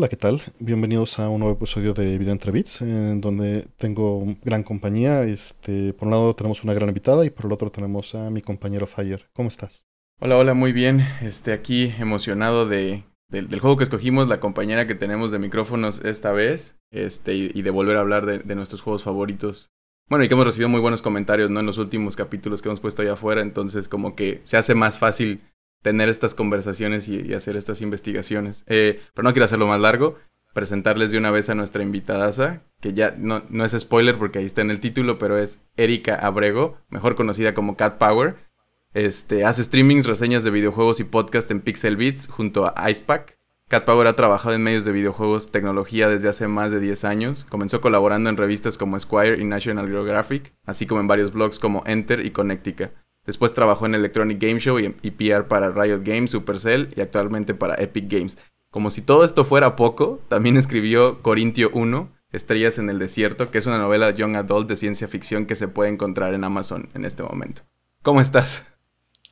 Hola, ¿qué tal? Bienvenidos a un nuevo episodio de Vida entre Bits, en donde tengo gran compañía. Este, por un lado tenemos una gran invitada y por el otro tenemos a mi compañero Fire. ¿Cómo estás? Hola, hola, muy bien. Este, aquí emocionado de, del juego que escogimos, la compañera que tenemos de micrófonos esta vez, este, y, de volver a hablar de, nuestros juegos favoritos. Bueno, y que hemos recibido muy buenos comentarios, ¿no? En los últimos capítulos que hemos puesto allá afuera, entonces como que se hace más fácil tener estas conversaciones y, hacer estas investigaciones. Eh, pero no quiero hacerlo más largo. Presentarles de una vez a nuestra invitada, que ya no, no es spoiler porque ahí está en el título, pero es Erika Abrego, mejor conocida como Cat Power. Este, hace streamings, reseñas de videojuegos y podcast en Pixel Beats junto a Icepack. Cat Power ha trabajado en medios de videojuegos, tecnología desde hace más de 10 años. Comenzó colaborando en revistas como Squire y National Geographic, así como en varios blogs como Enter y Connectica. Después trabajó en Electronic Game Show y, PR para Riot Games, Supercell y actualmente para Epic Games. Como si todo esto fuera poco, también escribió Corintio 1, Estrellas en el Desierto, que es una novela young adult de ciencia ficción que se puede encontrar en Amazon en este momento. ¿Cómo estás?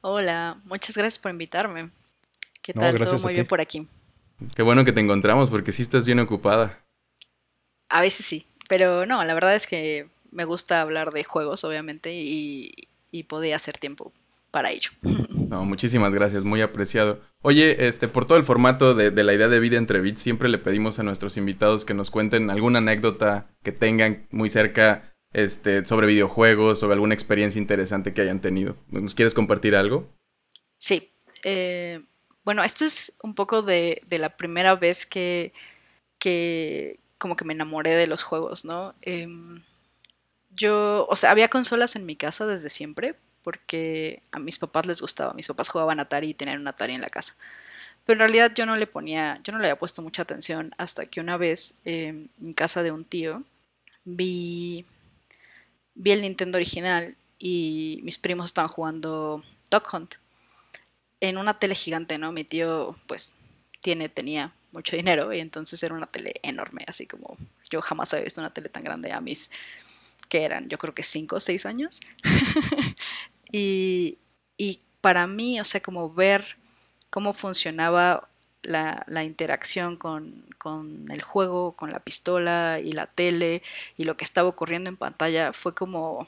Hola, muchas gracias por invitarme. ¿Qué tal? Todo muy bien por aquí. Qué bueno que te encontramos porque sí estás bien ocupada. A veces sí, pero no, la verdad es que me gusta hablar de juegos, obviamente, y, y podía hacer tiempo para ello. No, muchísimas gracias, muy apreciado. Oye, este, por todo el formato de, la idea de vida entre bits, siempre le pedimos a nuestros invitados que nos cuenten alguna anécdota que tengan muy cerca este, sobre videojuegos, sobre alguna experiencia interesante que hayan tenido. ¿Nos quieres compartir algo? Sí. Eh, bueno, esto es un poco de, la primera vez que, que como que me enamoré de los juegos, ¿no? Em, yo, o sea, había consolas en mi casa desde siempre, porque a mis papás les gustaba. Mis papás jugaban Atari y tenían un Atari en la casa. Pero en realidad yo no le ponía, yo no le había puesto mucha atención hasta que una vez em, en casa de un tío vi, vi el Nintendo original y mis primos estaban jugando Dog Hunt en una tele gigante, ¿no? Mi tío, pues, tiene, tenía mucho dinero y entonces era una tele enorme, así como yo jamás había visto una tele tan grande a mis que eran yo creo que cinco o seis años. y, para mí, o sea, como ver cómo funcionaba la, interacción con, el juego, con la pistola y la tele y lo que estaba ocurriendo en pantalla fue como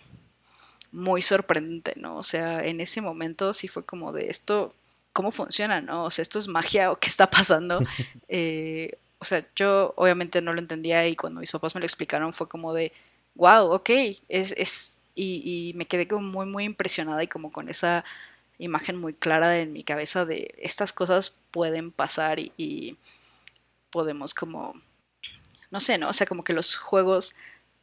muy sorprendente, ¿no? O sea, en ese momento sí fue como de esto, ¿cómo funciona, no? O sea, esto es magia o qué está pasando. Eh, o sea, yo obviamente no lo entendía y cuando mis papás me lo explicaron fue como de, wow, ok, es, es y, me quedé como muy, muy impresionada y como con esa imagen muy clara en mi cabeza de estas cosas pueden pasar y, podemos como, no sé, ¿no? O sea, como que los juegos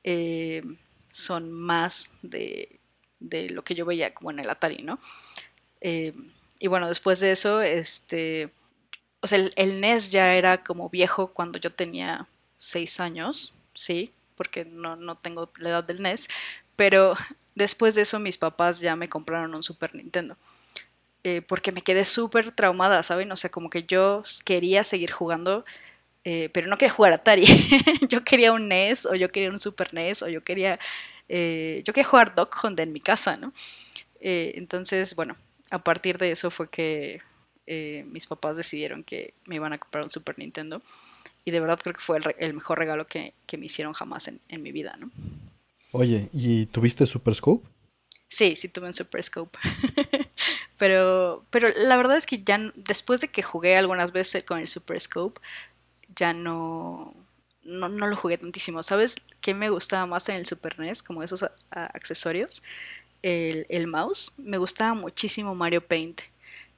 eh, son más de, de, lo que yo veía como en el Atari, ¿no? Eh, y bueno, después de eso, este, o sea, el, el, NES ya era como viejo cuando yo tenía seis años, ¿sí? porque no, no tengo la edad del NES, pero después de eso mis papás ya me compraron un Super Nintendo. Eh, porque me quedé súper traumada, ¿saben? O sea, como que yo quería seguir jugando, eh, pero no quería jugar Atari. yo quería un NES, o yo quería un Super NES, o yo quería, eh, yo quería jugar Dog Hunt en mi casa, ¿no? entonces, bueno, a partir de eso fue que mis papás decidieron que me iban a comprar un Super Nintendo y de verdad creo que fue el, mejor regalo que, me hicieron jamás en, mi vida, ¿no? Oye, ¿y tuviste Super Scope? Sí, sí tuve un Super Scope. pero, pero la verdad es que ya después de que jugué algunas veces con el Super Scope, ya no, no, lo jugué tantísimo. ¿Sabes qué me gustaba más en el Super NES? Como esos accesorios. El, el mouse. Me gustaba muchísimo Mario Paint.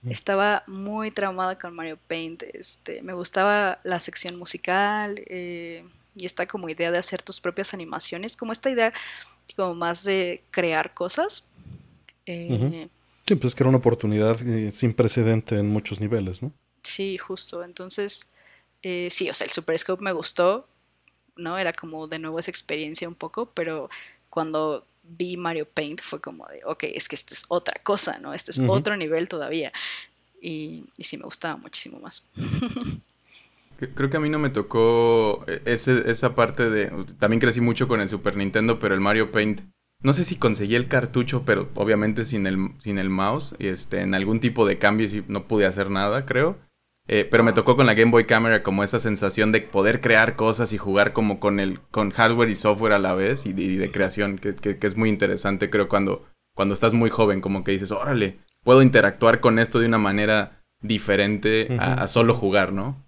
Estaba muy traumada con Mario Paint. Este, me gustaba la sección musical eh, y esta como idea de hacer tus propias animaciones, como esta idea como más de crear cosas. Eh, sí, pues que era una oportunidad eh, sin precedente en muchos niveles, ¿no? Sí, justo. Entonces, sí, o sea, el Super Scope me gustó, ¿no? Era como de nuevo esa experiencia un poco, pero cuando vi Mario Paint fue como de, ok, es que esto es otra cosa, ¿no? Este es otro nivel todavía. Y, y sí, me gustaba muchísimo más. Creo que a mí no me tocó e, ese, esa parte de... También crecí mucho con el Super Nintendo, pero el Mario Paint... No sé si conseguí el cartucho, pero obviamente sin el, sin el mouse. Y este, en algún tipo de cambio sí, no pude hacer nada, creo. Eh, pero me tocó con la Game Boy Camera como esa sensación de poder crear cosas y jugar como con el con hardware y software a la vez y, de, creación, que, que, es muy interesante, creo, cuando, cuando estás muy joven, como que dices, órale, puedo interactuar con esto de una manera diferente a, solo jugar, ¿no?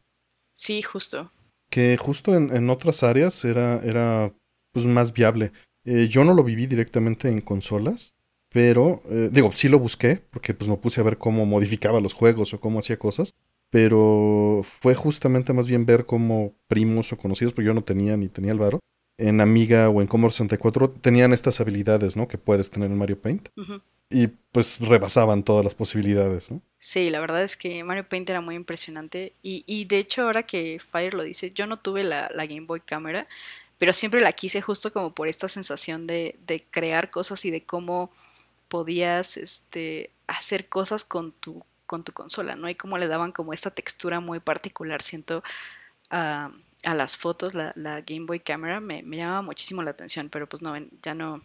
Sí, justo. Que justo en, otras áreas era, era pues, más viable. Eh, yo no lo viví directamente en consolas, pero eh, digo, sí lo busqué, porque pues me puse a ver cómo modificaba los juegos o cómo hacía cosas, pero fue justamente más bien ver cómo primos o conocidos, porque yo no tenía ni tenía el varo, en Amiga o en Commodore 64 tenían estas habilidades, ¿no? Que puedes tener en Mario Paint y pues rebasaban todas las posibilidades, ¿no? Sí, la verdad es que Mario Paint era muy impresionante y, y de hecho ahora que Fire lo dice, yo no tuve la, Game Boy Camera, pero siempre la quise justo como por esta sensación de, de crear cosas y de cómo podías este, hacer cosas con tu, con tu consola, ¿no? Y cómo le daban como esta textura muy particular, siento, a, a las fotos, la, la, Game Boy Camera me, me llamaba muchísimo la atención, pero pues no, ya no,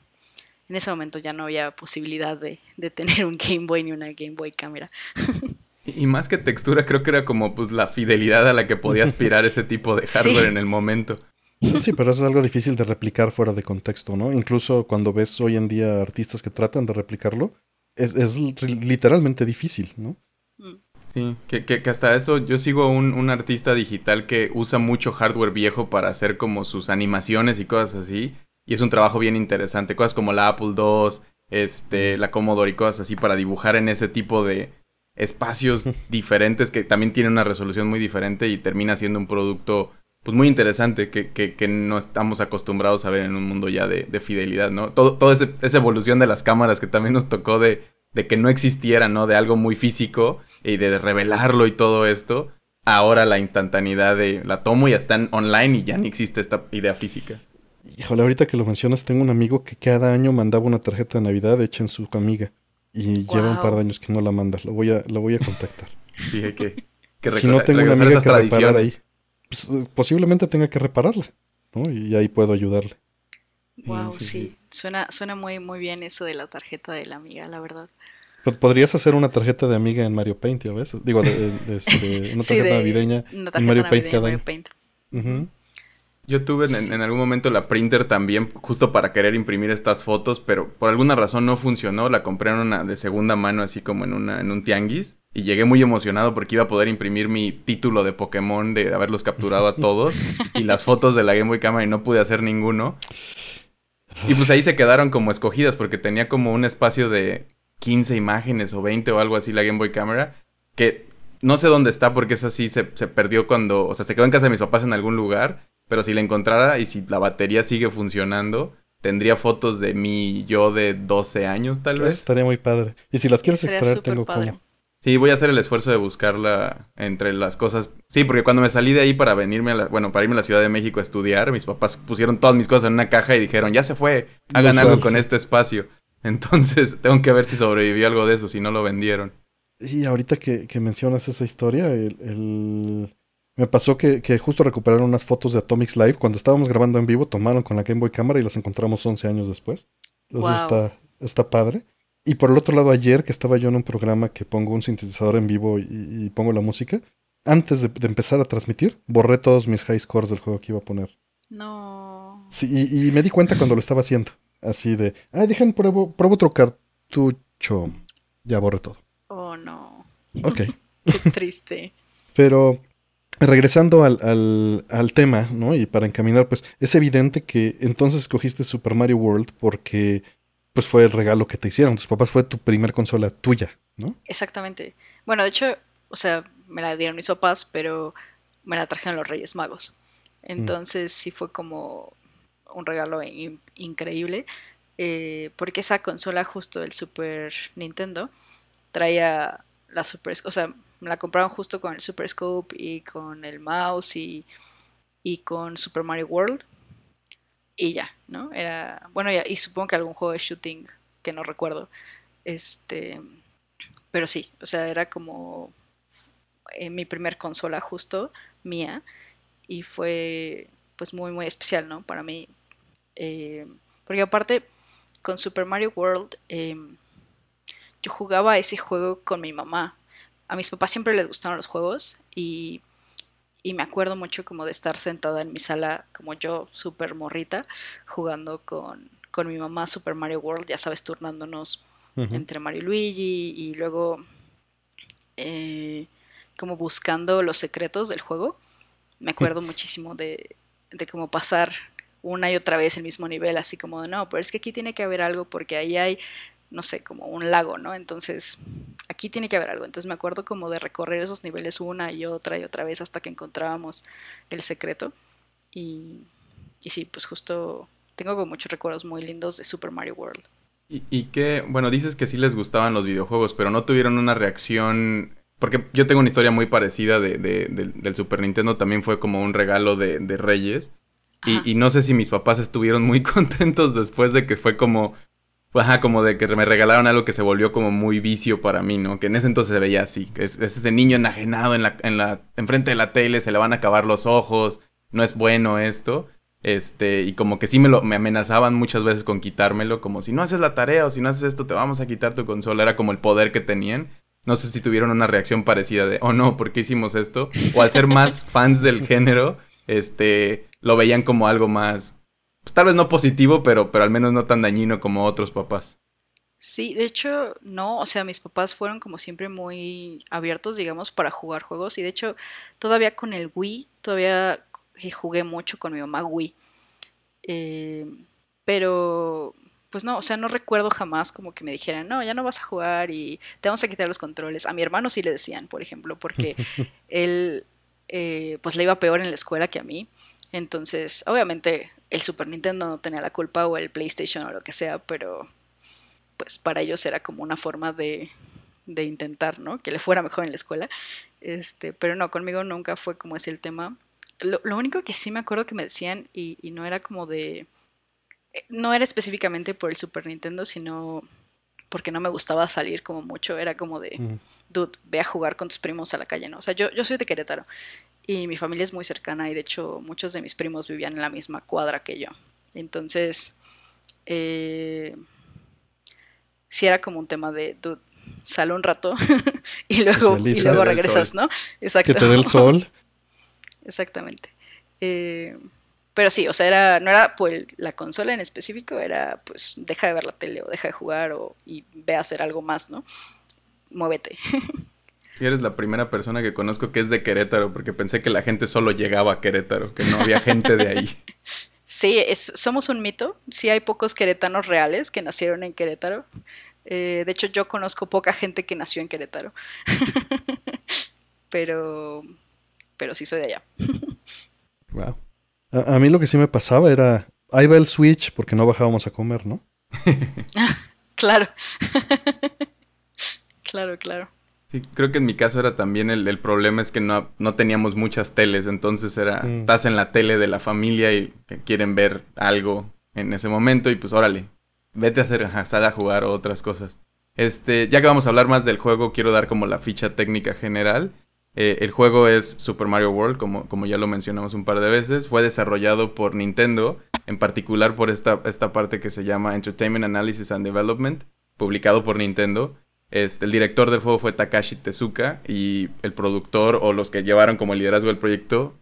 en ese momento ya no había posibilidad de, tener un Game Boy ni una Game Boy cámara. Y más que textura, creo que era como pues la fidelidad a la que podía aspirar ese tipo de hardware en el momento. Sí, pero eso es algo difícil de replicar fuera de contexto, ¿no? Incluso cuando ves hoy en día artistas que tratan de replicarlo, es, literalmente difícil, ¿no? Mm. Sí, que, que, hasta eso yo sigo un, un, artista digital que usa mucho hardware viejo para hacer como sus animaciones y cosas así. Y es un trabajo bien interesante. Cosas como la Apple II, este, la Commodore y cosas así para dibujar en ese tipo de espacios diferentes que también tienen una resolución muy diferente y termina siendo un producto pues muy interesante que, que, que no estamos acostumbrados a ver en un mundo ya de, de fidelidad, ¿no? Todo, toda esa evolución de las cámaras que también nos tocó de, de que no existiera, ¿no? De algo muy físico y de revelarlo y todo esto. Ahora la instantaneidad de la tomo y ya están online y ya ni existe esta idea física. Híjole, ahorita que lo mencionas, tengo un amigo que cada año mandaba una tarjeta de Navidad hecha en su amiga. Y lleva un par de años que no la manda. Lo voy a, lo voy a contactar. sí, hay que, Si no tengo una amiga que reparar ahí, pues, posiblemente tenga que repararla. ¿no? Y ahí puedo ayudarle. Wow, sí, Suena, suena muy, muy bien eso de la tarjeta de la amiga, la verdad. Podrías hacer una tarjeta de amiga en Mario Paint, ¿ya ves? Digo, de, una tarjeta navideña en Mario Paint cada año. Paint. Yo tuve en, algún momento la printer también, justo para querer imprimir estas fotos, pero por alguna razón no funcionó. La compré en una de segunda mano, así como en, una, en un tianguis. Y llegué muy emocionado porque iba a poder imprimir mi título de Pokémon, de haberlos capturado a todos, y las fotos de la Game Boy Camera y no pude hacer ninguno. Y pues ahí se quedaron como escogidas porque tenía como un espacio de 15 imágenes o 20 o algo así la Game Boy Camera, que no sé dónde está porque es así, se, se perdió cuando, o sea, se quedó en casa de mis papás en algún lugar pero si la encontrara y si la batería sigue funcionando, tendría fotos de mí yo de 12 años tal vez. estaría muy padre. Y si las quieres extraer, tengo como... Sí, voy a hacer el esfuerzo de buscarla entre las cosas. Sí, porque cuando me salí de ahí para venirme a la, bueno, para irme a la Ciudad de México a estudiar, mis papás pusieron todas mis cosas en una caja y dijeron, ya se fue, hagan algo con este espacio. Entonces, tengo que ver si sobrevivió algo de eso, si no lo vendieron. Y ahorita que, mencionas esa historia, el, me pasó que, justo recuperaron unas fotos de Atomics Live. Cuando estábamos grabando en vivo, tomaron con la Game Boy Cámara y las encontramos 11 años después. Entonces está, está padre. Y por el otro lado, ayer que estaba yo en un programa que pongo un sintetizador en vivo y, pongo la música, antes de, empezar a transmitir, borré todos mis high scores del juego que iba a poner. No. Sí, y, me di cuenta cuando lo estaba haciendo. Así de, ay, dejen, pruebo, pruebo otro cartucho. Ya borré todo. Oh, no. Ok. Qué triste. Pero regresando al, al, tema, ¿no? Y para encaminar, pues es evidente que entonces escogiste Super Mario World porque pues fue el regalo que te hicieron. Tus papás fue tu primer consola tuya, ¿no? Exactamente. Bueno, de hecho, o sea, me la dieron mis papás, pero me la trajeron los Reyes Magos. Entonces sí fue como un regalo increíble. Eh, porque esa consola justo del Super Nintendo traía la Super... O sea, me la compraron justo con el Super Scope y con el mouse y, y con Super Mario World. Y ya, ¿no? Era. Bueno, ya, y supongo que algún juego de shooting que no recuerdo. Este. Pero sí, o sea, era como. En mi primer consola justo. mía y fue pues muy muy especial, ¿no? Para mí. Eh, porque aparte, con Super Mario World, em, yo jugaba ese juego con mi mamá. A mis papás siempre les gustaron los juegos y, y me acuerdo mucho como de estar sentada en mi sala, como yo, súper morrita, jugando con, con mi mamá Super Mario World, ya sabes, turnándonos entre Mario y Luigi y luego eh, como buscando los secretos del juego. Me acuerdo muchísimo de, de cómo pasar una y otra vez el mismo nivel, así como de no, pero es que aquí tiene que haber algo porque ahí hay, no sé, como un lago, ¿no? Entonces, aquí tiene que haber algo. Entonces me acuerdo como de recorrer esos niveles una y otra y otra vez hasta que encontrábamos el secreto. Y, y sí, pues justo tengo como muchos recuerdos muy lindos de Super Mario World. Y, y que, bueno, dices que sí les gustaban los videojuegos, pero no tuvieron una reacción porque yo tengo una historia muy parecida de, del Super Nintendo, también fue como un regalo de, Reyes. Y, no sé si mis papás estuvieron muy contentos después de que fue como, ajá, como de que me regalaron algo que se volvió como muy vicio para mí, ¿no? Que en ese entonces se veía así, es, es este niño enajenado en la, en la, enfrente de la tele, se le van a acabar los ojos, no es bueno esto. Este, y como que sí me lo me amenazaban muchas veces con quitármelo, como si no haces la tarea o si no haces esto te vamos a quitar tu consola, era como el poder que tenían. No sé si tuvieron una reacción parecida de, oh no, ¿por qué hicimos esto? O al ser más fans del género, este, lo veían como algo más, pues, tal vez no positivo, pero, pero al menos no tan dañino como otros papás. Sí, de hecho, no, o sea, mis papás fueron como siempre muy abiertos, digamos, para jugar juegos. Y de hecho, todavía con el Wii, todavía jugué mucho con mi mamá Wii. Eh, pero pues no, o sea, no recuerdo jamás como que me dijeran, no, ya no vas a jugar y te vamos a quitar los controles. A mi hermano sí le decían, por ejemplo, porque él eh, pues le iba peor en la escuela que a mí. Entonces, obviamente el Super Nintendo no tenía la culpa o el PlayStation o lo que sea, pero pues para ellos era como una forma de, de intentar, ¿no? Que le fuera mejor en la escuela. Este, pero no, conmigo nunca fue como ese el tema. Lo, único que sí me acuerdo que me decían, y no era como de no era específicamente por el Super Nintendo, sino porque no me gustaba salir como mucho. Era como de, dude, ve a jugar con tus primos a la calle, ¿no? O sea, yo, yo soy de Querétaro y mi familia es muy cercana y de hecho muchos de mis primos vivían en la misma cuadra que yo. Entonces, eh, sí era como un tema de, dude, sal un rato y luego, y luego regresas, ¿no? Exacto. Que te dé el sol. Exactamente. Eh, pero sí, o sea, era, no era por la consola en específico, era pues deja de ver la tele o deja de jugar o, y ve a hacer algo más, ¿no? Muévete. Y eres la primera persona que conozco que es de Querétaro, porque pensé que la gente solo llegaba a Querétaro, que no había gente de ahí. Sí, es, somos un mito. Sí hay pocos queretanos reales que nacieron en Querétaro. Eh, de hecho, yo conozco poca gente que nació en Querétaro. pero, pero sí soy de allá. Wow. A, mí lo que sí me pasaba era, ahí va el Switch porque no bajábamos a comer, ¿no? claro. claro, claro. Sí, creo que en mi caso era también el, problema es que no, no, teníamos muchas teles, entonces era, mm. estás en la tele de la familia y quieren ver algo en ese momento y pues órale, vete a hacer, a, a jugar o otras cosas. Este, ya que vamos a hablar más del juego, quiero dar como la ficha técnica general. Eh, el juego es Super Mario World, como, como ya lo mencionamos un par de veces. Fue desarrollado por Nintendo, en particular por esta, esta parte que se llama Entertainment Analysis and Development, publicado por Nintendo. Este, el director del juego fue Takashi Tezuka y el productor o los que llevaron como liderazgo el proyecto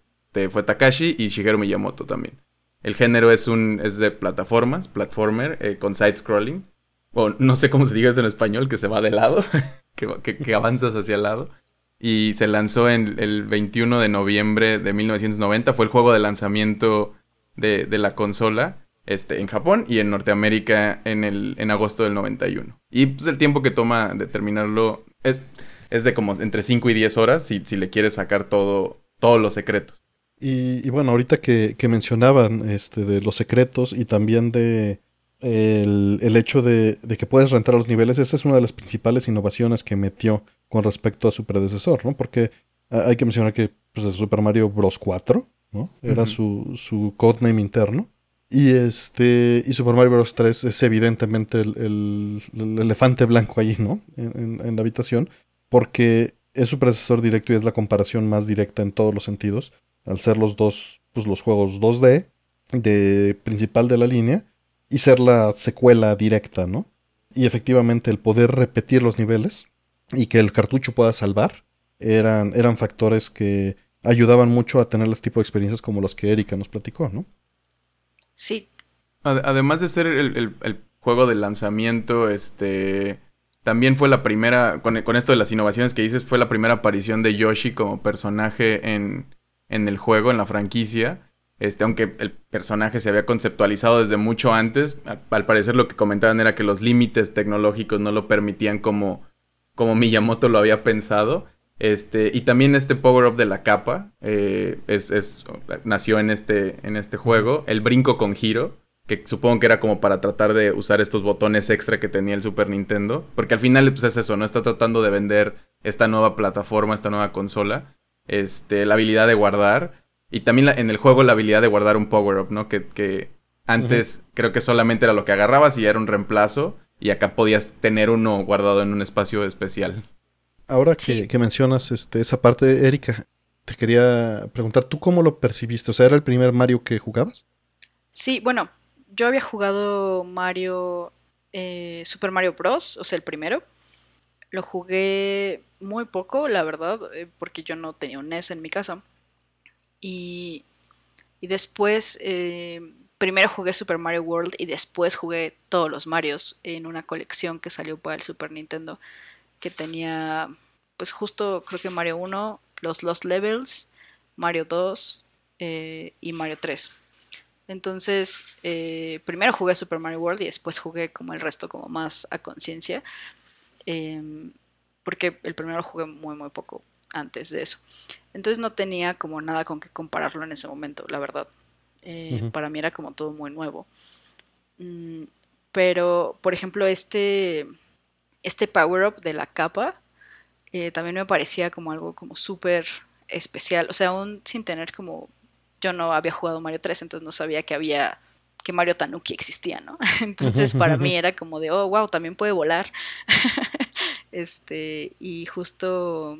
fue Takashi y Shigeru Miyamoto también. El género es, un, es de plataformas, platformer, eh, con side-scrolling. O no sé cómo se diga eso en español, que se va de lado, que, que avanzas hacia el lado y se lanzó en el 21 de noviembre de 1990. Fue el juego de lanzamiento de, la consola este, en Japón y en Norteamérica en, el, en agosto del 91. Y pues el tiempo que toma de terminarlo es, es de como entre 5 y 10 horas si, si le quieres sacar todo, todos los secretos. Y, bueno, ahorita que, mencionaban este, de los secretos y también de el, hecho de, de, que puedes rentar los niveles, esa es una de las principales innovaciones que metió con respecto a su predecesor, ¿no? Porque ah, hay que mencionar que pues, Super Mario Bros. 4, ¿no? Era su, su codename interno. Y este. Y Super Mario Bros. 3 es evidentemente el, elefante blanco ahí, ¿no? En, la habitación. Porque es su predecesor directo y es la comparación más directa en todos los sentidos, al ser los dos, pues los juegos 2D de principal de la línea y ser la secuela directa, ¿no? Y efectivamente el poder repetir los niveles y que el cartucho pueda salvar eran, eran factores que ayudaban mucho a tener este tipo de experiencias como los que Erika nos platicó, ¿no? Sí. Además de ser el, juego de lanzamiento, este también fue la primera, con, esto de las innovaciones que dices, fue la primera aparición de Yoshi como personaje en, en el juego, en la franquicia. Este, aunque el personaje se había conceptualizado desde mucho antes, al, parecer lo que comentaban era que los límites tecnológicos no lo permitían como, como Miyamoto lo había pensado. Este, y también este power-up de la capa eh, es, nació en este, en este juego. El brinco con giro, que supongo que era como para tratar de usar estos botones extra que tenía el Super Nintendo. Porque al final pues, es eso, ¿no? Está tratando de vender esta nueva plataforma, esta nueva consola. Este, la habilidad de guardar. Y también en el juego la habilidad de guardar un power-up, ¿no? Que, antes creo que solamente era lo que agarrabas y era un reemplazo. Y acá podías tener uno guardado en un espacio especial. Ahora que, mencionas este, esa parte, Erika, te quería preguntar, ¿tú cómo lo percibiste? O sea, ¿era el primer Mario que jugabas? Sí, bueno, yo había jugado Mario, eh, Super Mario Bros., o sea, el primero. Lo jugué muy poco, la verdad, eh, porque yo no tenía un NES en mi casa. Y, después, eh, primero jugué Super Mario World y después jugué todos los Marios en una colección que salió para el Super Nintendo, que tenía, pues justo creo que Mario 1, los Lost Levels, Mario 2 eh, y Mario 3. Entonces, eh, primero jugué Super Mario World y después jugué como el resto, como más a conciencia. Em, porque el primero jugué muy, muy poco antes de eso. Entonces no tenía como nada con que compararlo en ese momento, la verdad. Eh, para mí era como todo muy nuevo. Mm, pero, por ejemplo, este, este power-up de la capa eh, también me parecía como algo como súper especial. O sea, aún sin tener como... Yo no había jugado Mario 3, entonces no sabía que había que Mario Tanuki existía, ¿no? Entonces para mí era como de, oh, wow, también puede volar. este, y justo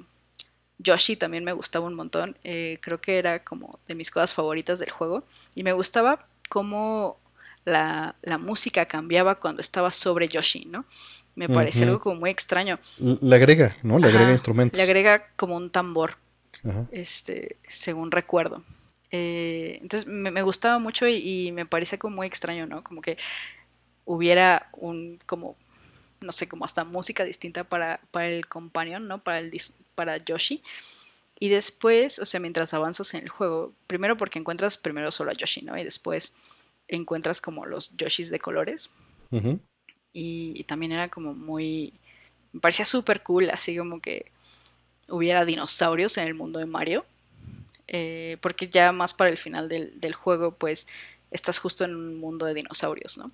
Yoshi también me gustaba un montón. Eh, creo que era como de mis cosas favoritas del juego. Y me gustaba cómo la, música cambiaba cuando estaba sobre Yoshi, ¿no? Me parecía algo como muy extraño. Le agrega, ¿no? Le agrega instrumentos. Le agrega como un tambor, este, según recuerdo. Eh, entonces me, gustaba mucho y, me parecía como muy extraño, ¿no? Como que hubiera un, como, no sé, como hasta música distinta para, para el companion, ¿no? Para el, para Yoshi. Y después, o sea, mientras avanzas en el juego, primero porque encuentras primero solo a Yoshi, ¿no? Y después encuentras como los Yoshis de colores. Y, también era como muy... Me parecía súper cool, así como que hubiera dinosaurios en el mundo de Mario. Eh, porque ya más para el final del, del, juego, pues estás justo en un mundo de dinosaurios, ¿no?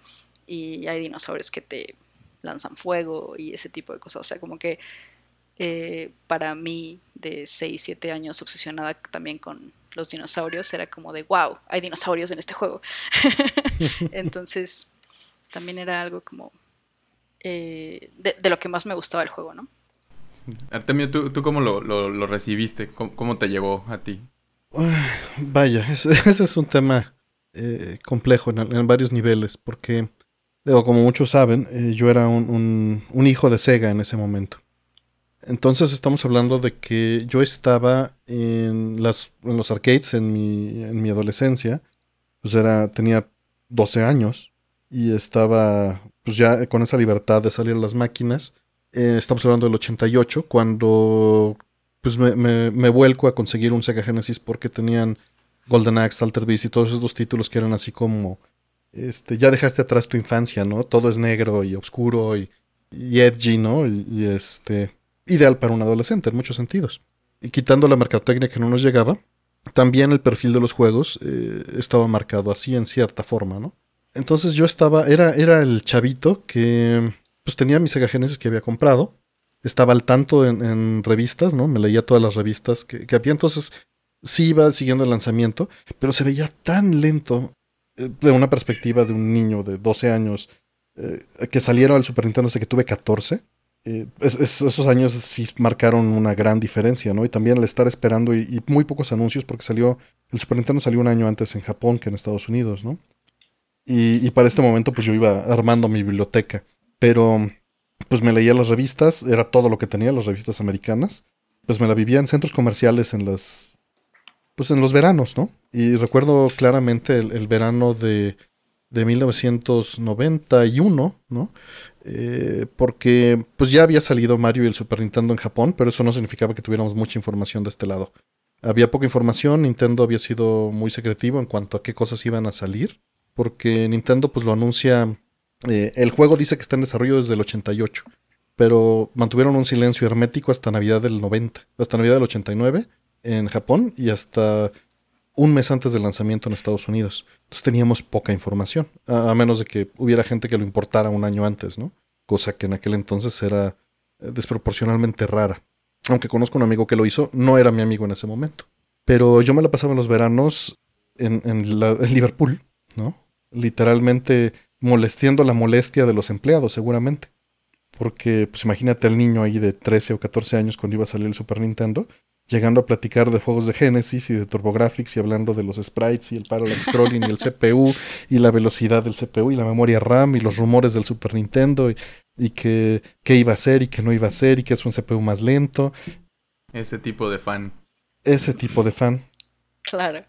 Y hay dinosaurios que te lanzan fuego y ese tipo de cosas. O sea, como que eh, para mí de 6, 7 años obsesionada también con los dinosaurios, era como de, wow, hay dinosaurios en este juego. Entonces, también era algo como eh, de, lo que más me gustaba el juego, ¿no? Artemio, ¿tú, tú cómo lo, lo, recibiste? ¿Cómo, te llevó a ti? vaya, ese, es un tema eh, complejo en, varios niveles, porque, digo, como muchos saben, yo era un, un hijo de Sega en ese momento. Entonces estamos hablando de que yo estaba en, las, en los arcades en mi, en mi adolescencia. Pues era, tenía 12 años y estaba pues ya con esa libertad de salir a las máquinas. Eh, estamos hablando del 88, cuando pues me, vuelco a conseguir un Sega Genesis porque tenían Golden Axe, Alter Beast y todos esos títulos que eran así como, este, ya dejaste atrás tu infancia, ¿no? Todo es negro y oscuro y, edgy, ¿no? y, este, ideal para un adolescente en muchos sentidos. Y quitando la mercadotecnia que no nos llegaba, también el perfil de los juegos eh, estaba marcado así en cierta forma, ¿no? Entonces yo estaba, era, era el chavito que pues tenía mis Sega Genesis que había comprado, estaba al tanto en, revistas, ¿no? Me leía todas las revistas que, había, entonces sí iba siguiendo el lanzamiento, pero se veía tan lento eh, de una perspectiva de un niño de 12 años eh, que saliera al Super Nintendo desde que tuve 14 eh, esos años sí marcaron una gran diferencia, ¿no? Y también el estar esperando y, muy pocos anuncios porque salió, el Super Nintendo salió un año antes en Japón que en Estados Unidos, ¿no? Y, para este momento pues yo iba armando mi biblioteca, pero pues me leía las revistas, era todo lo que tenía, las revistas americanas, pues me la vivía en centros comerciales en las, pues en los veranos, ¿no? Y recuerdo claramente el verano de de 1991, ¿no? Eh, porque pues ya había salido Mario y el Super Nintendo en Japón, pero eso no significaba que tuviéramos mucha información de este lado. Había poca información, Nintendo había sido muy secretivo en cuanto a qué cosas iban a salir, porque Nintendo pues lo anuncia, eh, el juego dice que está en desarrollo desde el 88, pero mantuvieron un silencio hermético hasta Navidad del 90, hasta Navidad del 89 en Japón y hasta un mes antes del lanzamiento en Estados Unidos. Entonces teníamos poca información, a, menos de que hubiera gente que lo importara un año antes, ¿no? Cosa que en aquel entonces era eh, desproporcionalmente rara. Aunque conozco un amigo que lo hizo, no era mi amigo en ese momento. Pero yo me la pasaba en los veranos en, Liverpool, ¿no? Literalmente molestiendo la molestia de los empleados, seguramente. Porque, pues imagínate al niño ahí de 13 o 14 años cuando iba a salir el Super Nintendo llegando a platicar de juegos de Genesis y de TurboGrafx y hablando de los sprites y el parallax scrolling y el CPU y la velocidad del CPU y la memoria RAM y los rumores del Super Nintendo y, que qué iba a ser y que no iba a ser y que es un CPU más lento. Ese tipo de fan. Ese tipo de fan. Claro.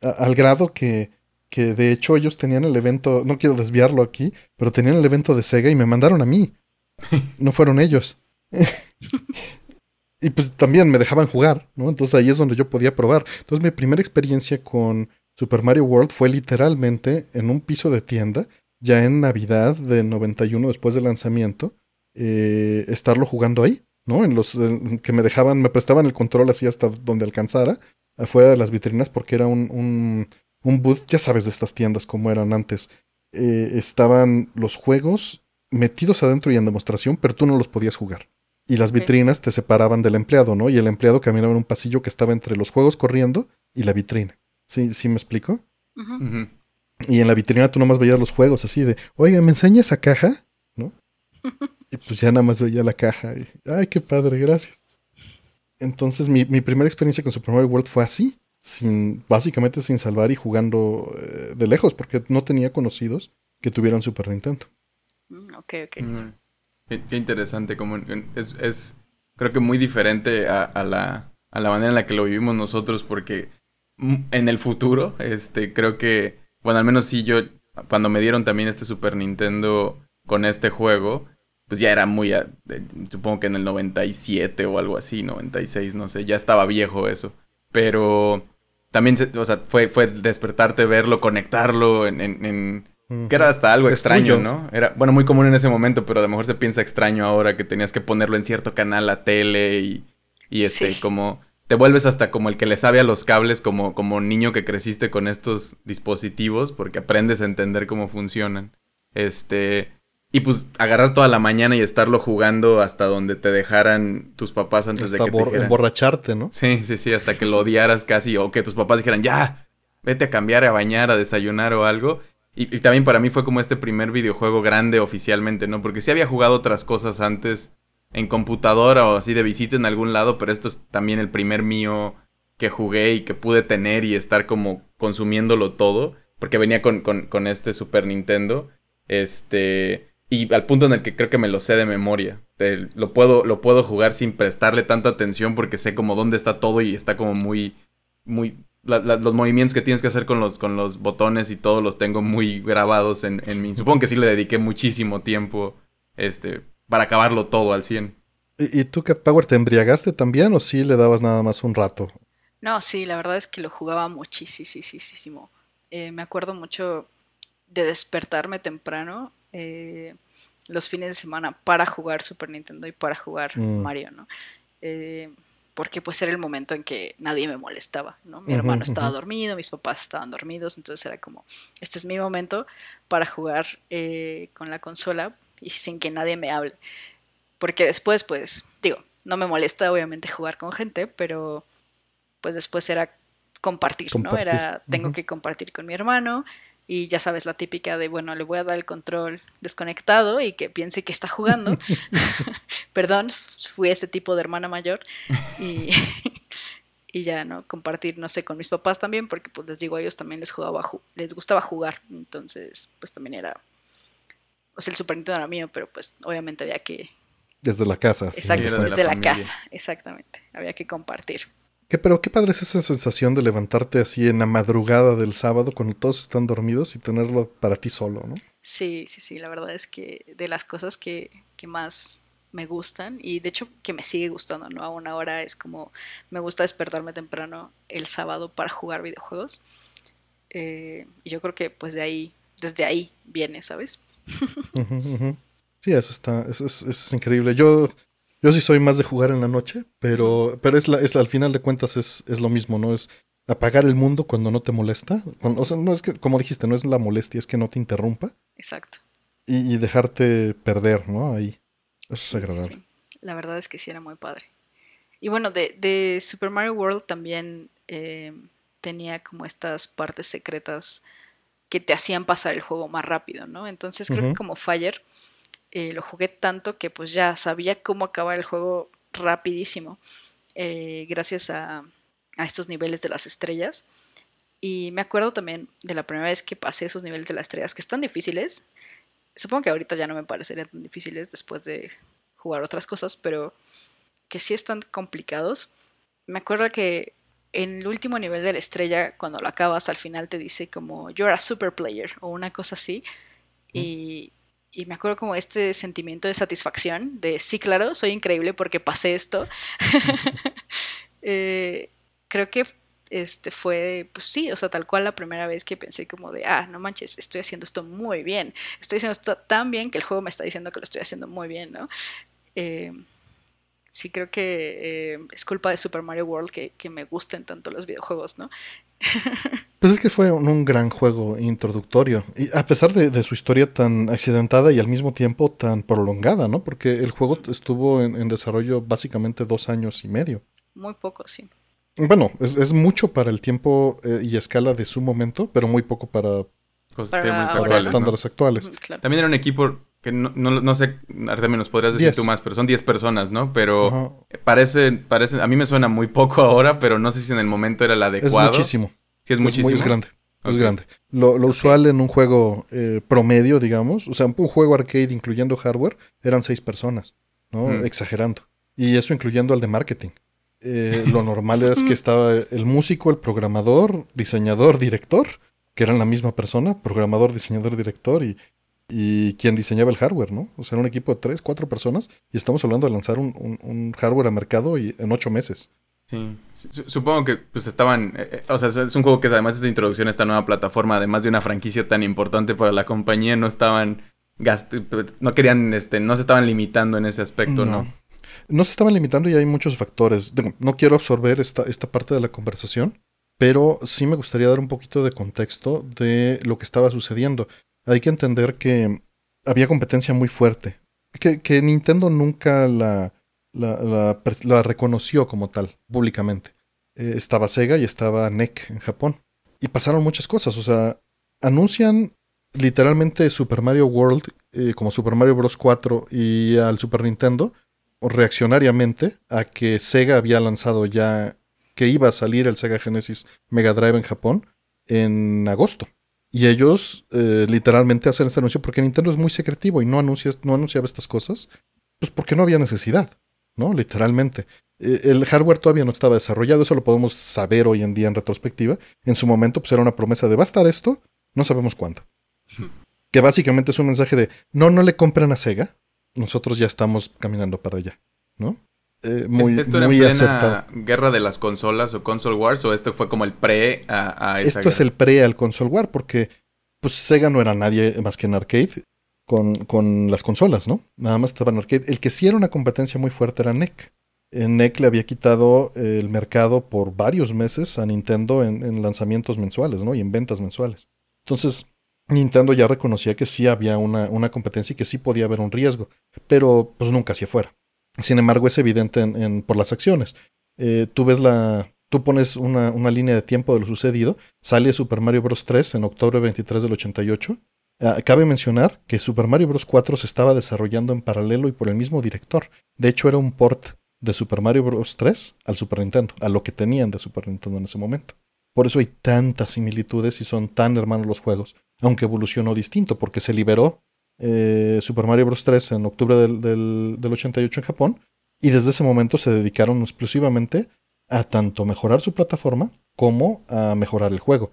al grado que, que de hecho ellos tenían el evento, no quiero desviarlo aquí, pero tenían el evento de Sega y me mandaron a mí. No fueron ellos. y pues también me dejaban jugar, ¿no? Entonces ahí es donde yo podía probar. Entonces mi primera experiencia con Super Mario World fue literalmente en un piso de tienda, ya en Navidad de 91 después del lanzamiento, eh, estarlo jugando ahí, ¿no? En los que me dejaban, me prestaban el control así hasta donde alcanzara, afuera de las vitrinas, porque era un, un, un booth, ya sabes de estas tiendas como eran antes. Eh, estaban los juegos metidos adentro y en demostración, pero tú no los podías jugar y las vitrinas te separaban del empleado, ¿no? Y el empleado caminaba en un pasillo que estaba entre los juegos corriendo y la vitrina. ¿Sí, sí me explico? Y en la vitrina tú nomás veías los juegos así de, oiga, ¿me enseña esa caja? ¿No? y pues ya nada más veía la caja. Y, Ay, qué padre, gracias. Entonces mi, primera experiencia con Super Mario World fue así, sin, básicamente sin salvar y jugando eh, de lejos, porque no tenía conocidos que tuvieran Super Nintendo. Mm, ok, ok. Qué, interesante, como es, es, creo que muy diferente a, la, a la manera en la que lo vivimos nosotros, porque en el futuro, este, creo que, bueno, al menos sí yo, cuando me dieron también este Super Nintendo con este juego, pues ya era muy, supongo que en el 97 o algo así, 96, no sé, ya estaba viejo eso, pero también, o sea, fue, fue despertarte, verlo, conectarlo en, en que era hasta algo extraño, ¿no? Era, bueno, muy común en ese momento, pero a lo mejor se piensa extraño ahora que tenías que ponerlo en cierto canal a tele y, y este, como te vuelves hasta como el que le sabe a los cables como, como niño que creciste con estos dispositivos porque aprendes a entender cómo funcionan. Este, y pues agarrar toda la mañana y estarlo jugando hasta donde te dejaran tus papás antes de que te dijeran. emborracharte, ¿no? Sí, sí, sí, hasta que lo odiaras casi o que tus papás dijeran, "Ya, vete a cambiar, a bañar, a desayunar o algo." Y, también para mí fue como este primer videojuego grande oficialmente, ¿no? Porque sí había jugado otras cosas antes en computadora o así de visita en algún lado, pero esto es también el primer mío que jugué y que pude tener y estar como consumiéndolo todo, porque venía con, con, este Super Nintendo, este, y al punto en el que creo que me lo sé de memoria. lo, puedo, lo puedo jugar sin prestarle tanta atención porque sé como dónde está todo y está como muy, muy los movimientos que tienes que hacer con los, con los botones y todos los tengo muy grabados en, en mí. Supongo que sí le dediqué muchísimo tiempo este, para acabarlo todo al 100. ¿Y, y tú, Cat Power, te embriagaste también o sí le dabas nada más un rato? No, sí, la verdad es que lo jugaba muchísimo. Eh, me acuerdo mucho de despertarme temprano eh, los fines de semana para jugar Super Nintendo y para jugar mm. Mario, ¿no? Eh, porque pues era el momento en que nadie me molestaba, ¿no? Mi hermano estaba dormido, mis papás estaban dormidos, entonces era como, este es mi momento para jugar eh, con la consola y sin que nadie me hable. Porque después, pues, digo, no me molesta obviamente jugar con gente, pero pues después era compartir, ¿no? Era, tengo que compartir con mi hermano Y ya sabes, la típica de, bueno, le voy a dar el control desconectado y que piense que está jugando. Perdón, fui ese tipo de hermana mayor. Y, y ya, ¿no? Compartir, no sé, con mis papás también, porque pues les digo, a ellos también les, jugaba, les gustaba jugar. Entonces, pues también era, o sea, el Super Nintendo era mío, pero pues obviamente había que... Desde la casa. Exacto, desde la, casa, exactamente. Había que compartir. ¿Qué, pero qué padre es esa sensación de levantarte así en la madrugada del sábado cuando todos están dormidos y tenerlo para ti solo, ¿no? Sí, sí, sí, la verdad es que de las cosas que, más me gustan y de hecho que me sigue gustando, ¿no? A una hora es como me gusta despertarme temprano el sábado para jugar videojuegos. Eh, y yo creo que pues de ahí, desde ahí viene, ¿sabes? Sí, eso está, eso es, increíble. Yo yo sí soy más de jugar en la noche, pero, pero es, la, es al final de cuentas es, es lo mismo, ¿no? Es apagar el mundo cuando no te molesta. o sea, no es que, como dijiste, no es la molestia, es que no te interrumpa. Exacto. Y, dejarte perder, ¿no? Ahí. Eso es agradable. La verdad es que sí era muy padre. Y bueno, de, de Super Mario World también eh, tenía como estas partes secretas que te hacían pasar el juego más rápido, ¿no? Entonces creo que como Fire eh, lo jugué tanto que pues ya sabía cómo acabar el juego rapidísimo eh, gracias a, estos niveles de las estrellas. Y me acuerdo también de la primera vez que pasé esos niveles de las estrellas, que están difíciles. Supongo que ahorita ya no me parecerían tan difíciles después de jugar otras cosas, pero que sí están complicados. Me acuerdo que en el último nivel de la estrella, cuando lo acabas, al final te dice como You're a super player o una cosa así. Y, y me acuerdo como este sentimiento de satisfacción, de sí, claro, soy increíble porque pasé esto. Eh, creo que este fue, pues sí, o sea, tal cual la primera vez que pensé como de, ah, no manches, estoy haciendo esto muy bien, estoy haciendo esto tan bien que el juego me está diciendo que lo estoy haciendo muy bien, ¿no? Eh, sí creo que eh, es culpa de Super Mario World que, que, me gusten tanto los videojuegos, ¿no? Pues es que fue un, gran juego introductorio. Y a pesar de, su historia tan accidentada y al mismo tiempo tan prolongada, ¿no? Porque el juego estuvo en, desarrollo básicamente dos años y medio. Muy poco, sí. Bueno, es, mucho para el tiempo eh, y escala de su momento, pero muy poco para, estándares actuales. También era un equipo que no, no, sé, Artemio, nos podrías decir tú más, pero son 10 personas, ¿no? Pero parece, parece, a mí me suena muy poco ahora, pero no sé si en el momento era el adecuado. Es muchísimo. Sí, es, muchísimo. Muy, grande. Es grande. Lo, usual en un juego eh, promedio, digamos, o sea, un juego arcade incluyendo hardware, eran seis personas, ¿no? Mm. Exagerando. Y eso incluyendo al de marketing. Eh, lo normal es que estaba el músico, el programador, diseñador, director, que eran la misma persona, programador, diseñador, director, y y quien diseñaba el hardware, ¿no? O sea, era un equipo de tres, cuatro personas y estamos hablando de lanzar un, hardware a mercado y, en ocho meses. Sí, supongo que pues estaban, eh, eh, o sea, es un juego que además de introducción a esta nueva plataforma, además de una franquicia tan importante para la compañía, no estaban, no querían, este, no se estaban limitando en ese aspecto, ¿no? No, se estaban limitando y hay muchos factores. No quiero absorber esta, esta parte de la conversación, pero sí me gustaría dar un poquito de contexto de lo que estaba sucediendo hay que entender que había competencia muy fuerte. Que, Nintendo nunca la, reconoció como tal, públicamente. Eh, estaba Sega y estaba NEC en Japón. Y pasaron muchas cosas. O sea, anuncian literalmente Super Mario World eh, como Super Mario Bros. 4 y al Super Nintendo reaccionariamente a que Sega había lanzado ya que iba a salir el Sega Genesis Mega Drive en Japón en agosto. Y ellos eh, literalmente hacen este anuncio porque Nintendo es muy secretivo y no, anuncia, no anunciaba estas cosas, pues porque no había necesidad, ¿no? Literalmente. Eh, el hardware todavía no estaba desarrollado, eso lo podemos saber hoy en día en retrospectiva. En su momento pues era una promesa de va a estar esto, no sabemos cuándo. Que básicamente es un mensaje de no, no le compren a Sega, nosotros ya estamos caminando para allá, ¿no? Eh, muy, ¿Esto era muy en plena guerra de las consolas o console wars o esto fue como el pre a, esa Esto es el pre al console war porque pues Sega no era nadie más que en arcade con, con las consolas, ¿no? Nada más estaba en arcade. El que sí era una competencia muy fuerte era NEC. NEC le había quitado el mercado por varios meses a Nintendo en, lanzamientos mensuales, ¿no? Y en ventas mensuales. Entonces, Nintendo ya reconocía que sí había una, una competencia y que sí podía haber un riesgo, pero pues nunca hacia afuera. Sin embargo, es evidente en, por las acciones. Eh, tú ves la. tú pones una, una, línea de tiempo de lo sucedido, sale Super Mario Bros. 3 en octubre 23 del 88. Ah, cabe mencionar que Super Mario Bros. 4 se estaba desarrollando en paralelo y por el mismo director. De hecho, era un port de Super Mario Bros. 3 al Super Nintendo, a lo que tenían de Super Nintendo en ese momento. Por eso hay tantas similitudes y son tan hermanos los juegos, aunque evolucionó distinto, porque se liberó eh, Super Mario Bros. 3 en octubre del, del, 88 en Japón, y desde ese momento se dedicaron exclusivamente a tanto mejorar su plataforma como a mejorar el juego.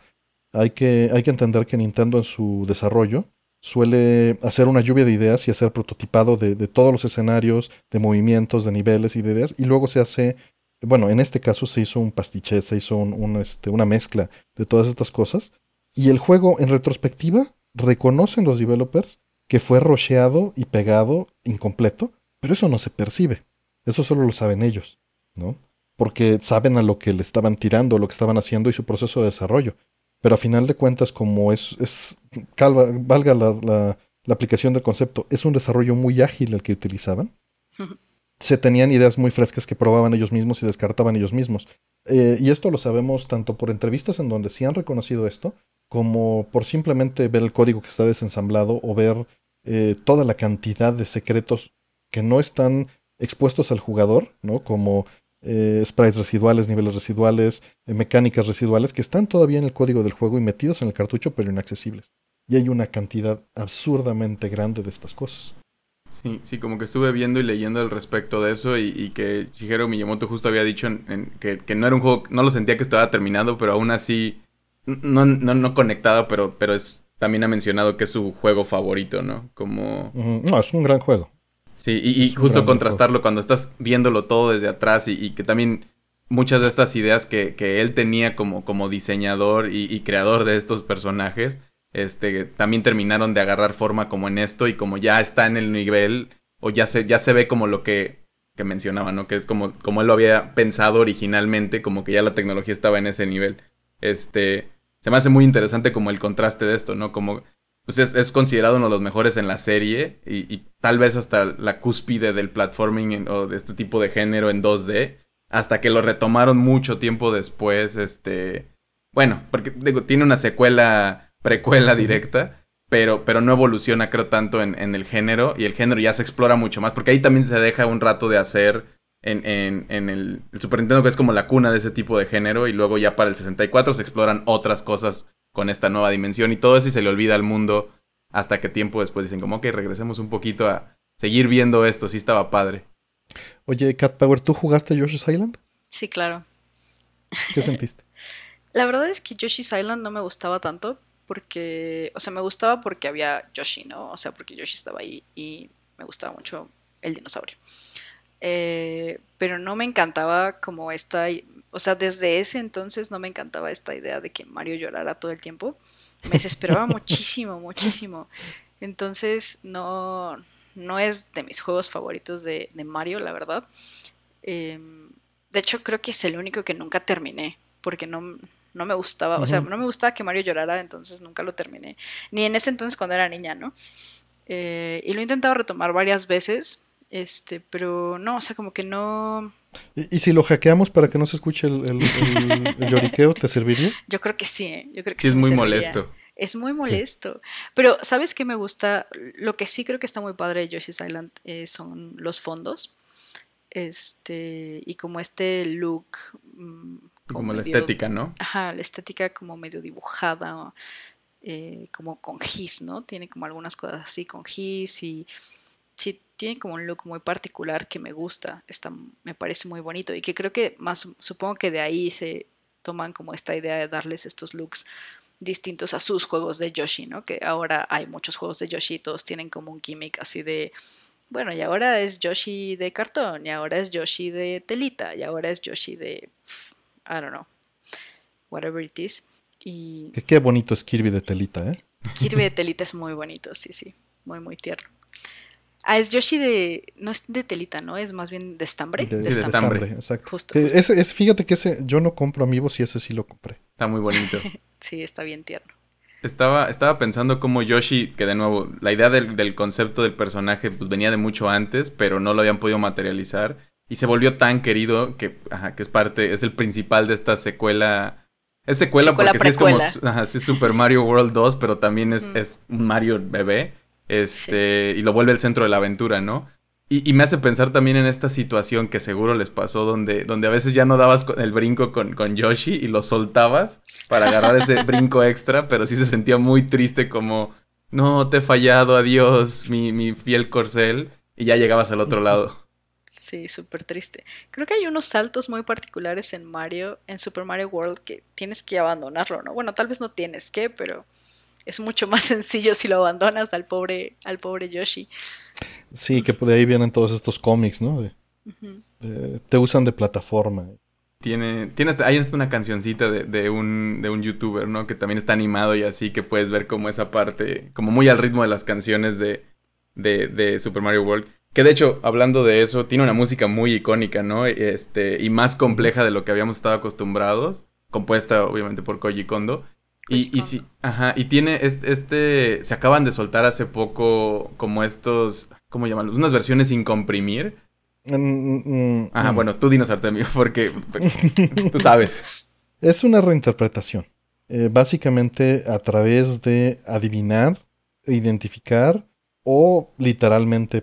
Hay que, hay que entender que Nintendo en su desarrollo suele hacer una lluvia de ideas y hacer prototipado de, de, todos los escenarios, de movimientos, de niveles y de ideas, y luego se hace bueno, en este caso se hizo un pastiche, se hizo este, una mezcla de todas estas cosas. Y el juego, en retrospectiva, reconocen los developers que fue rocheado y pegado incompleto, pero eso no se percibe. Eso solo lo saben ellos, ¿no? Porque saben a lo que le estaban tirando, lo que estaban haciendo y su proceso de desarrollo. Pero a final de cuentas, como es, es valga la, la aplicación del concepto, es un desarrollo muy ágil el que utilizaban. se tenían ideas muy frescas que probaban ellos mismos y descartaban ellos mismos. Eh, y esto lo sabemos tanto por entrevistas en donde sí han reconocido esto, como por simplemente ver el código que está desensamblado o ver eh, toda la cantidad de secretos que no están expuestos al jugador, ¿no? Como eh, sprites residuales, niveles residuales, mecánicas residuales, que están todavía en el código del juego y metidos en el cartucho, pero inaccesibles. Y hay una cantidad absurdamente grande de estas cosas. Sí, sí, como que estuve viendo y leyendo al respecto de eso y, que Shigeru Miyamoto justo había dicho que, no era un juego, no lo sentía que estaba terminado, pero aún así, no, no, no conectado, pero, pero es, también ha mencionado que es su juego favorito, ¿no? Como... No, es un gran juego. Sí, y, justo contrastarlo cuando estás viéndolo todo desde atrás y, que también muchas de estas ideas que, él tenía como, como diseñador y creador de estos personajes este, también terminaron de agarrar forma como en esto y como ya está en el nivel o ya se, ya se ve como lo que, que mencionaba, ¿no? Que es como, como él lo había pensado originalmente, como que ya la tecnología estaba en ese nivel. Este, se me hace muy interesante como el contraste de esto, ¿no? Como, pues es, considerado uno de los mejores en la serie y, tal vez hasta la cúspide del platforming o de este tipo de género en 2D, hasta que lo retomaron mucho tiempo después, este, bueno, porque digo, tiene una secuela precuela directa, pero, pero no evoluciona creo tanto en, en, el género y el género ya se explora mucho más, porque ahí también se deja un rato de hacer en, en, en el, Super Nintendo que es como la cuna de ese tipo de género y luego ya para el 64 se exploran otras cosas con esta nueva dimensión y todo eso y se le olvida al mundo hasta que tiempo después dicen como que regresemos un poquito a seguir viendo esto, sí estaba padre. Oye, Cat Power, ¿tú jugaste Yoshi's Island? Sí, claro. ¿Qué sentiste? La verdad es que Yoshi's Island no me gustaba tanto, porque, o sea, me gustaba porque había Yoshi, ¿no? O sea, porque Yoshi estaba ahí y me gustaba mucho el dinosaurio. Eh, pero no me encantaba como esta, o sea, desde ese entonces no me encantaba esta idea de que Mario llorara todo el tiempo. Me desesperaba muchísimo, muchísimo. Entonces, no, no es de mis juegos favoritos de, Mario, la verdad. Em, de hecho, creo que es el único que nunca terminé, porque no, no me gustaba, o sea, no me gustaba que Mario llorara, entonces nunca lo terminé. Ni en ese entonces cuando era niña, ¿no? Eh, y lo he intentado retomar varias veces, este, pero no, o sea, como que no... ¿Y, si lo hackeamos para que no se escuche el, lloriqueo, te serviría? Yo creo que sí, ¿eh? yo creo que sí. es muy molesto. Es muy molesto. Pero, ¿sabes qué me gusta? Lo que sí creo que está muy padre de Yoshi's Island eh, son los fondos. Este, y como este look mm, como, la estética, ¿no? Ajá, la estética como medio dibujada, eh, como con gis, ¿no? Tiene como algunas cosas así con gis y sí, tiene como un look muy particular que me gusta, está, me parece muy bonito y que creo que más, supongo que de ahí se toman como esta idea de darles estos looks distintos a sus juegos de Yoshi, ¿no? Que ahora hay muchos juegos de Yoshi, todos tienen como un gimmick así de, bueno, y ahora es Yoshi de cartón, y ahora es Yoshi de telita, y ahora es Yoshi de I don't know, whatever it is. Y... Qué, bonito es Kirby de telita, ¿eh? Kirby de telita es muy bonito, sí, sí, muy, muy tierno. Ah, es Yoshi de. No es de telita, ¿no? Es más bien de estambre. De, estambre. exacto. es, fíjate que ese. Yo no compro amigos y ese sí lo compré. Está muy bonito. sí, está bien tierno. Estaba, estaba pensando como Yoshi, que de nuevo, la idea del, del, concepto del personaje pues venía de mucho antes, pero no lo habían podido materializar. y se volvió tan querido que, ajá, que es parte, es el principal de esta secuela. Es secuela, porque sí es como ajá, sí, Super Mario World 2, pero también es, es un Mario bebé. Este, y lo vuelve el centro de la aventura, ¿no? Y, me hace pensar también en esta situación que seguro les pasó, donde, donde a veces ya no dabas el brinco con, con Yoshi y lo soltabas para agarrar ese brinco extra, pero sí se sentía muy triste como, no, te he fallado, adiós, mi, mi fiel corcel, y ya llegabas al otro lado. Sí, súper triste. Creo que hay unos saltos muy particulares en Mario, en Super Mario World, que tienes que abandonarlo, ¿no? Bueno, tal vez no tienes que, pero es mucho más sencillo si lo abandonas al pobre, al pobre Yoshi. Sí, que de ahí vienen todos estos cómics, ¿no? te usan de plataforma. Tiene, tienes, hay una cancioncita de, de, un, de un youtuber, ¿no? Que también está animado y así, que puedes ver como esa parte, como muy al ritmo de las canciones de, de, de Super Mario World. Que de hecho, hablando de eso, tiene una música muy icónica, ¿no? Este, y más compleja de lo que habíamos estado acostumbrados, compuesta obviamente por Koji Kondo. Y, y sí, ajá, y tiene este, este, se acaban de soltar hace poco como estos, ¿cómo llamarlos? Unas versiones sin comprimir. Mm, mm, ajá, mm. bueno, tú dinos Artemio, porque tú sabes. Es una reinterpretación. Eh, básicamente a través de adivinar, identificar o literalmente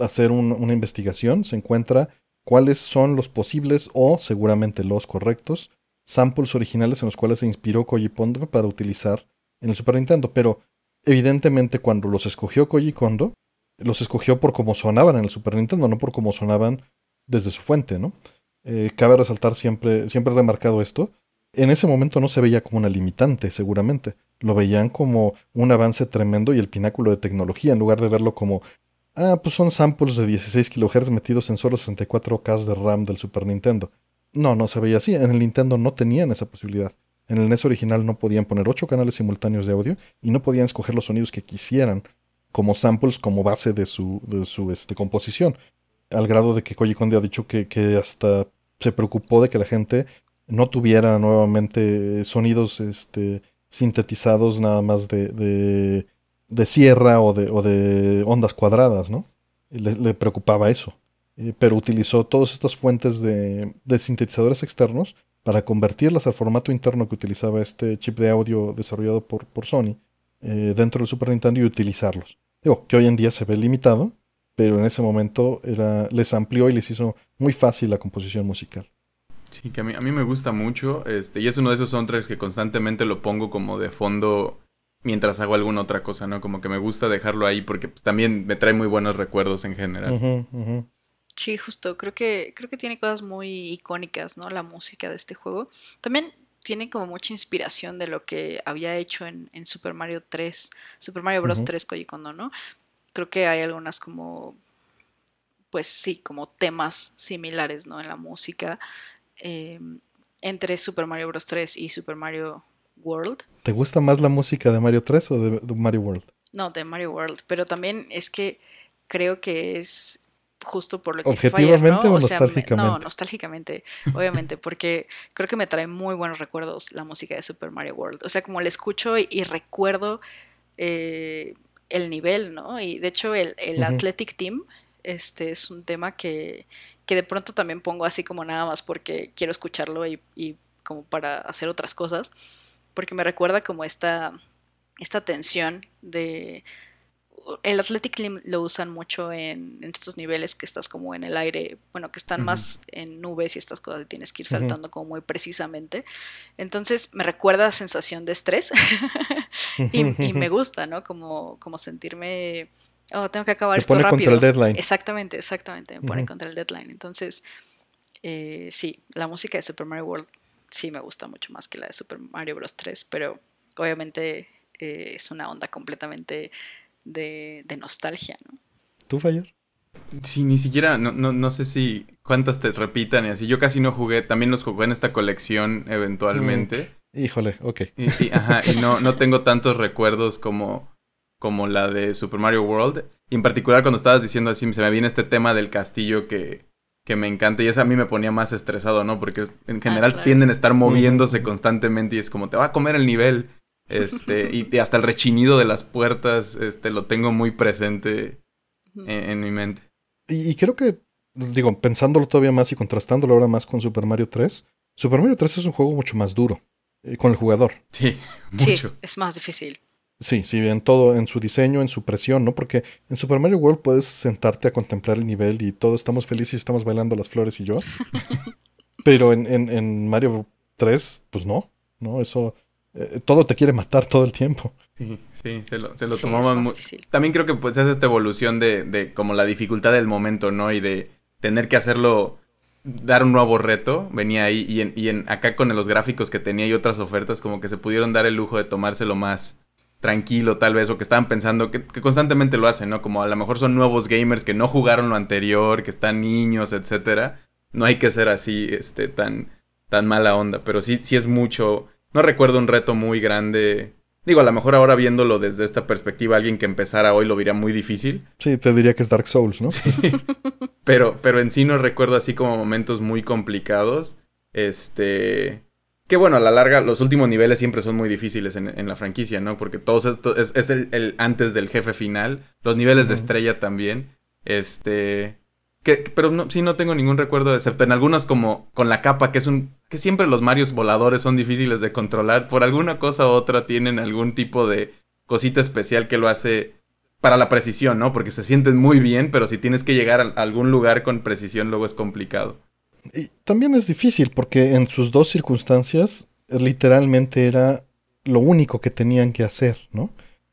hacer una investigación, se encuentra cuáles son los posibles o seguramente los correctos samples originales en los cuales se inspiró Koji Kondo para utilizar en el Super Nintendo. Pero evidentemente cuando los escogió Koji Kondo, los escogió por cómo sonaban en el Super Nintendo, no por cómo sonaban desde su fuente, ¿no? Eh, cabe resaltar siempre, siempre he remarcado esto, en ese momento no se veía como una limitante, seguramente. Lo veían como un avance tremendo y el pináculo de tecnología, en lugar de verlo como, ah, pues son samples de 16 kHz metidos en solo 64K de RAM del Super Nintendo. No, no se veía así. En el Nintendo no tenían esa posibilidad. En el NES original no podían poner ocho canales simultáneos de audio y no podían escoger los sonidos que quisieran como samples, como base de su, de su este, composición. Al grado de que Koji Kondo ha dicho que, hasta se preocupó de que la gente no tuviera nuevamente sonidos este, sintetizados nada más de, de, sierra o de, o de ondas cuadradas, ¿no? le preocupaba eso. Eh, pero utilizó todas estas fuentes de, sintetizadores externos para convertirlas al formato interno que utilizaba este chip de audio desarrollado por, por Sony eh, dentro del Super Nintendo y utilizarlos. Digo, que hoy en día se ve limitado, pero en ese momento era, les amplió y les hizo muy fácil la composición musical. Sí, que a mí, a mí me gusta mucho, este, y es uno de esos soundtracks que constantemente lo pongo como de fondo mientras hago alguna otra cosa, ¿no? Como que me gusta dejarlo ahí porque pues, también me trae muy buenos recuerdos en general. Sí, justo, creo que, creo que tiene cosas muy icónicas, ¿no? La música de este juego. También tiene como mucha inspiración de lo que había hecho en, Super Mario 3, Super Mario Bros. 3 Koji Kondo, ¿no? Creo que hay algunas como, pues sí, como temas similares, ¿no? En la música em, entre Super Mario Bros. 3 y Super Mario World. ¿Te gusta más la música de Mario 3 o de Mario World? No, de Mario World, pero también es que creo que es justo por lo que ¿Objetivamente ¿no? o, nostálgicamente? no, nostálgicamente, obviamente, porque creo que me trae muy buenos recuerdos la música de Super Mario World. O sea, como la escucho y, recuerdo eh, el nivel, ¿no? Y de hecho el, Athletic Team este es un tema que, que, de pronto también pongo así como nada más porque quiero escucharlo y, y como para hacer otras cosas, porque me recuerda como esta, esta tensión de el Athletic Lim lo usan mucho en, estos niveles que estás como en el aire, bueno, que están más en nubes y estas cosas y tienes que ir saltando como muy precisamente. Entonces me recuerda a sensación de estrés y, me gusta, ¿no? Como, como sentirme, oh, tengo que acabar esto rápido. Contra el deadline. Exactamente, exactamente, me pone contra el deadline. Entonces, eh, sí, la música de Super Mario World sí me gusta mucho más que la de Super Mario Bros. 3, pero obviamente eh, es una onda completamente de, nostalgia, ¿no? ¿Tú, Fayer? Sí, ni siquiera, no, no, no, sé si cuántas te repitan y así. Yo casi no jugué, también los jugué en esta colección eventualmente. Mm, híjole, ok. Y, ajá, y no, no tengo tantos recuerdos como, como la de Super Mario World. Y en particular cuando estabas diciendo así, se me viene este tema del castillo que, que me encanta y eso a mí me ponía más estresado, ¿no? Porque en ah, general tienden a estar moviéndose constantemente y es como te va a comer el nivel. Este, y hasta el rechinido de las puertas, este, lo tengo muy presente en, mi mente. Y, creo que digo, pensándolo todavía más y contrastándolo ahora más con Super Mario 3, Super Mario 3 es un juego mucho más duro eh, con el jugador. Sí, Sí, es más difícil. Sí, sí, en todo, en su diseño, en su presión, ¿no? Porque en Super Mario World puedes sentarte a contemplar el nivel y todos estamos felices y estamos bailando las flores y yo. Pero en, en, en Mario 3, pues no, ¿no? Eso, eh, todo te quiere matar todo el tiempo. Sí, sí, se lo, se lo Sí, tomaban muy... difícil. También creo que pues es esta evolución de, de como la dificultad del momento, ¿no? Y de tener que hacerlo, dar un nuevo reto, venía ahí. Y, en, y en, acá con los gráficos que tenía y otras ofertas, como que se pudieron dar el lujo de tomárselo más tranquilo tal vez, o que estaban pensando, que, que constantemente lo hacen, ¿no? Como a lo mejor son nuevos gamers que no jugaron lo anterior, que están niños, etcétera. No hay que ser así, este, tan, tan mala onda, pero sí, sí es mucho. No recuerdo un reto muy grande. Digo, a lo mejor ahora viéndolo desde esta perspectiva, alguien que empezara hoy lo vería muy difícil. Sí, te diría que es Dark Souls, ¿no? Pero, pero en sí no recuerdo así como momentos muy complicados. Este. Que bueno, a la larga, los últimos niveles siempre son muy difíciles en, en la franquicia, ¿no? Porque todos esto es, es el, el antes del jefe final. Los niveles de estrella también. Este. Que, pero no, sí no tengo ningún recuerdo, excepto en algunos como con la capa, que es un. Que siempre los Marios voladores son difíciles de controlar. Por alguna cosa u otra tienen algún tipo de cosita especial que lo hace para la precisión, ¿no? Porque se sienten muy bien, pero si tienes que llegar a algún lugar con precisión, luego es complicado. Y también es difícil porque en sus dos circunstancias literalmente era lo único que tenían que hacer, ¿no?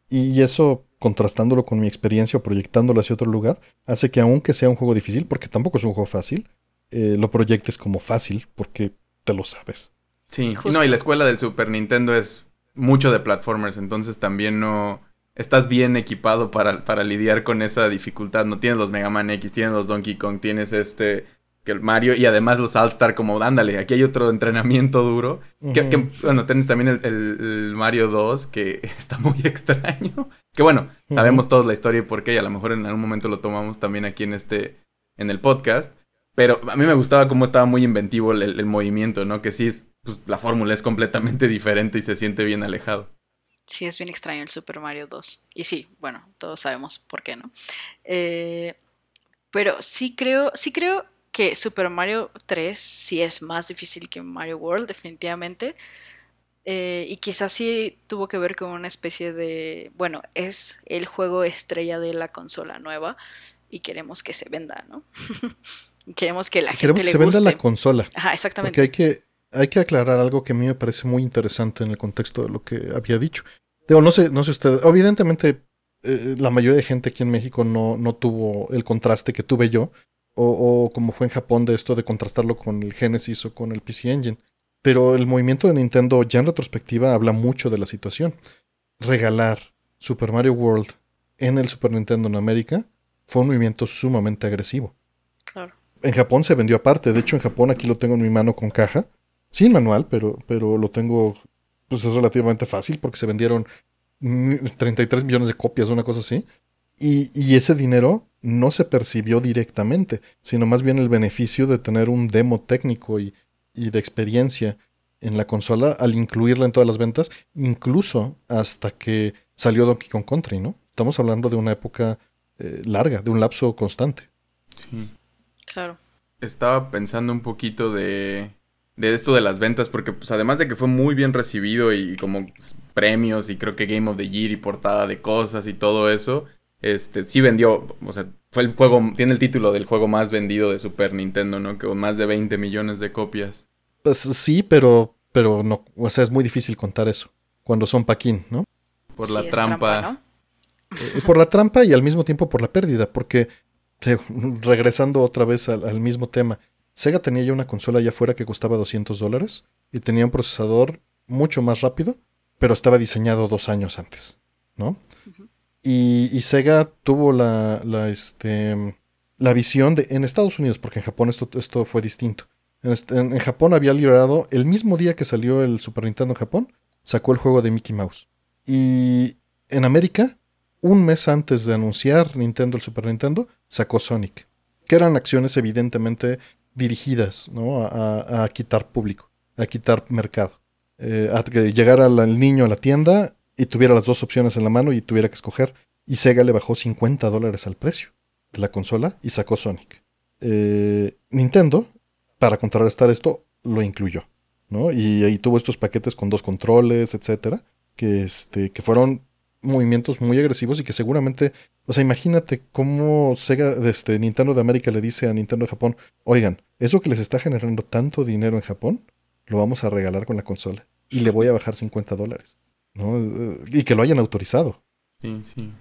Y eso, contrastándolo con mi experiencia o proyectándolo hacia otro lugar, hace que aunque sea un juego difícil, porque tampoco es un juego fácil, eh, lo proyectes como fácil porque te lo sabes. Sí, Justo. no, y la escuela del Super Nintendo es mucho de platformers, entonces también no estás bien equipado para, para lidiar con esa dificultad. No tienes los Mega Man X, tienes los Donkey Kong, tienes este que el Mario y además los All Star como ándale, aquí hay otro entrenamiento duro. Que, bueno, tienes también el, el- el Mario 2 que está muy extraño. Que bueno, sabemos todos la historia y por qué, y a lo mejor en algún momento lo tomamos también aquí en este, en el podcast. Pero a mí me gustaba cómo estaba muy inventivo el, movimiento, ¿no? Que sí, es, pues la fórmula es completamente diferente y se siente bien alejado. Sí, es bien extraño el Super Mario 2. Y sí, bueno, todos sabemos por qué, ¿no? Eh, pero sí creo, sí creo que Super Mario 3 sí es más difícil que Mario World, definitivamente. Eh, y quizás sí tuvo que ver con una especie de, bueno, es el juego estrella de la consola nueva y queremos que se venda, ¿no? queremos que la Queremos gente que le se venda la consola. Ajá, exactamente. Porque hay que, hay que aclarar algo que a mí me parece muy interesante en el contexto de lo que había dicho. Digo, no sé, no sé usted, evidentemente eh, la mayoría de gente aquí en México no, no tuvo el contraste que tuve yo, o, o como fue en Japón de esto de contrastarlo con el Genesis o con el PC Engine. Pero el movimiento de Nintendo ya en retrospectiva habla mucho de la situación. Regalar Super Mario World en el Super Nintendo en América fue un movimiento sumamente agresivo. En Japón se vendió aparte. De hecho, en Japón aquí lo tengo en mi mano con caja. Sin manual, pero, pero lo tengo. Pues es relativamente fácil porque se vendieron mm, 33 millones de copias, una cosa así. Y, y ese dinero no se percibió directamente, sino más bien el beneficio de tener un demo técnico y, y de experiencia en la consola al incluirla en todas las ventas, incluso hasta que salió Donkey Kong Country, ¿no? Estamos hablando de una época eh, larga, de un lapso constante. Sí. Claro. Estaba pensando un poquito de, de esto de las ventas, porque pues además de que fue muy bien recibido y como premios y creo que Game of the Year y portada de cosas y todo eso, este sí vendió, o sea, fue el juego, tiene el título del juego más vendido de Super Nintendo, ¿no? Que con más de 20 millones de copias. Pues sí, pero, pero no, o sea, es muy difícil contar eso cuando son Paquín, ¿no? Por Sí, la trampa. ¿no? Eh, por la trampa y al mismo tiempo por la pérdida, porque regresando otra vez al, al mismo tema, Sega tenía ya una consola allá afuera que costaba 200 dólares y tenía un procesador mucho más rápido, pero estaba diseñado dos años antes, ¿no? Y, y Sega tuvo la, la, este, la visión de, en Estados Unidos, porque en Japón esto, esto fue distinto. En, en- en Japón había liberado, el mismo día que salió el Super Nintendo en Japón, sacó el juego de Mickey Mouse. Y en América, un mes antes de anunciar Nintendo el Super Nintendo, sacó Sonic. Que eran acciones evidentemente dirigidas ¿no? a, quitar público, a quitar mercado. Eh, a que llegara el niño a la tienda y tuviera las dos opciones en la mano y tuviera que escoger. Y Sega le bajó 50 dólares al precio de la consola y sacó Sonic. eh, Nintendo, para contrarrestar esto, lo incluyó, ¿no? Y ahí tuvo estos paquetes con dos controles, etcétera, que, este, que fueron movimientos muy agresivos y que seguramente, o sea, imagínate cómo Sega, este, Nintendo de América le dice a Nintendo de Japón, oigan, eso que les está generando tanto dinero en Japón, lo vamos a regalar con la consola y le voy a bajar 50 dólares, ¿no? Y que lo hayan autorizado. Sí, sí.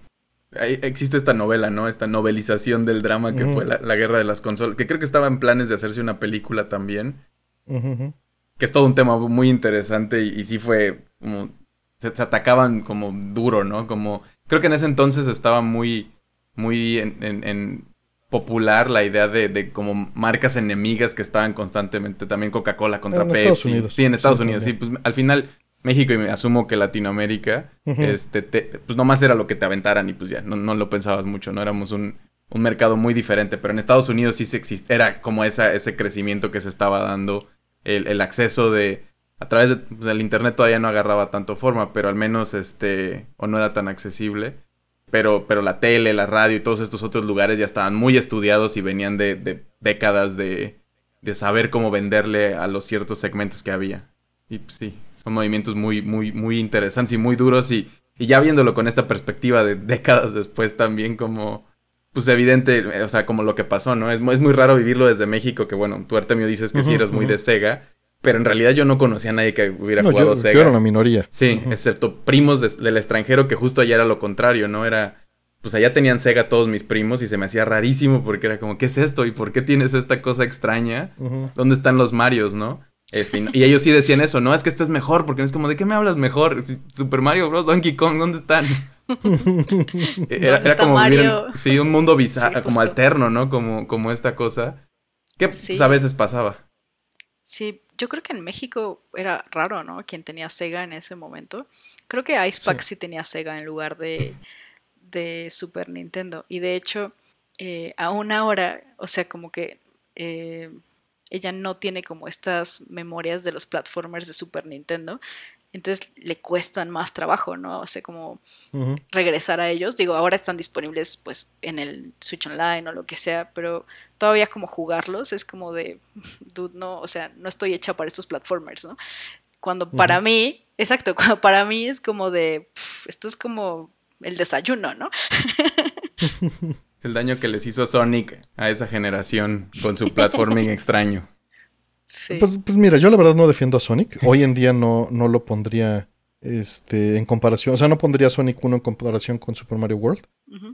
existe esta novela, ¿no? Esta novelización del drama que fue la, guerra de las consolas, que creo que estaba en planes de hacerse una película también. Que es todo un tema muy interesante y, y sí fue como se, atacaban como duro, ¿no? Como, creo que en ese entonces estaba muy, muy en, popular la idea de, como marcas enemigas que estaban constantemente, también Coca-Cola contra en Estados Unidos. Sí, en Estados Unidos, sí, pues al final México y me asumo que Latinoamérica, este, pues nomás era lo que te aventaran y pues ya, no, no lo pensabas mucho, ¿no? Éramos un, un mercado muy diferente, pero en Estados Unidos sí se existe, era como esa, ese crecimiento que se estaba dando, el, el acceso de, a través del pues, internet todavía no agarraba tanto forma, pero al menos este, o no era tan accesible. Pero, pero la tele, la radio y todos estos otros lugares ya estaban muy estudiados y venían de, décadas de, de, saber cómo venderle a los ciertos segmentos que había. Y pues, sí, son movimientos muy, muy, muy interesantes y muy duros y, y ya viéndolo con esta perspectiva de décadas después también como, pues evidente, o sea, como lo que pasó, ¿no? Es, es muy raro vivirlo desde México, que bueno, tú Artemio dices que sí eres muy de Sega, pero en realidad yo no conocía a nadie que hubiera jugado Sega. Yo era una minoría. Sí, excepto primos del extranjero, que justo allá era lo contrario, ¿no? Era. Pues allá tenían Sega todos mis primos y se me hacía rarísimo porque era como, ¿qué es esto? ¿Y por qué tienes esta cosa extraña? ¿Dónde están los Marios, no? Este, y ellos sí decían eso, no, es que este es mejor, porque es como, ¿de qué me hablas mejor? Super Mario Bros. Donkey Kong, ¿dónde están? era, como Mario? sí, un mundo bizarro, como alterno, ¿no? Como, como esta cosa. Que pues, a veces pasaba. Sí, yo creo que en México era raro, ¿no? Quien tenía Sega en ese momento. Creo que Icepack sí, tenía Sega en lugar de, de Super Nintendo. Y de hecho, eh, aún ahora, o sea, como que eh, ella no tiene como estas memorias de los platformers de Super Nintendo entonces le cuestan más trabajo, ¿no? O sea, como regresar a ellos. Digo, ahora están disponibles pues en el Switch Online o lo que sea, pero todavía como jugarlos es como de, dude, no, o sea, no estoy hecha para estos platformers, ¿no? Cuando para mí, exacto, cuando para mí es como de, esto es como el desayuno, ¿no? el daño que les hizo Sonic a esa generación con su platforming extraño. Pues, pues, mira, yo la verdad no defiendo a Sonic. Hoy en día no, no lo pondría este, en comparación. O sea, no pondría a Sonic 1 en comparación con Super Mario World.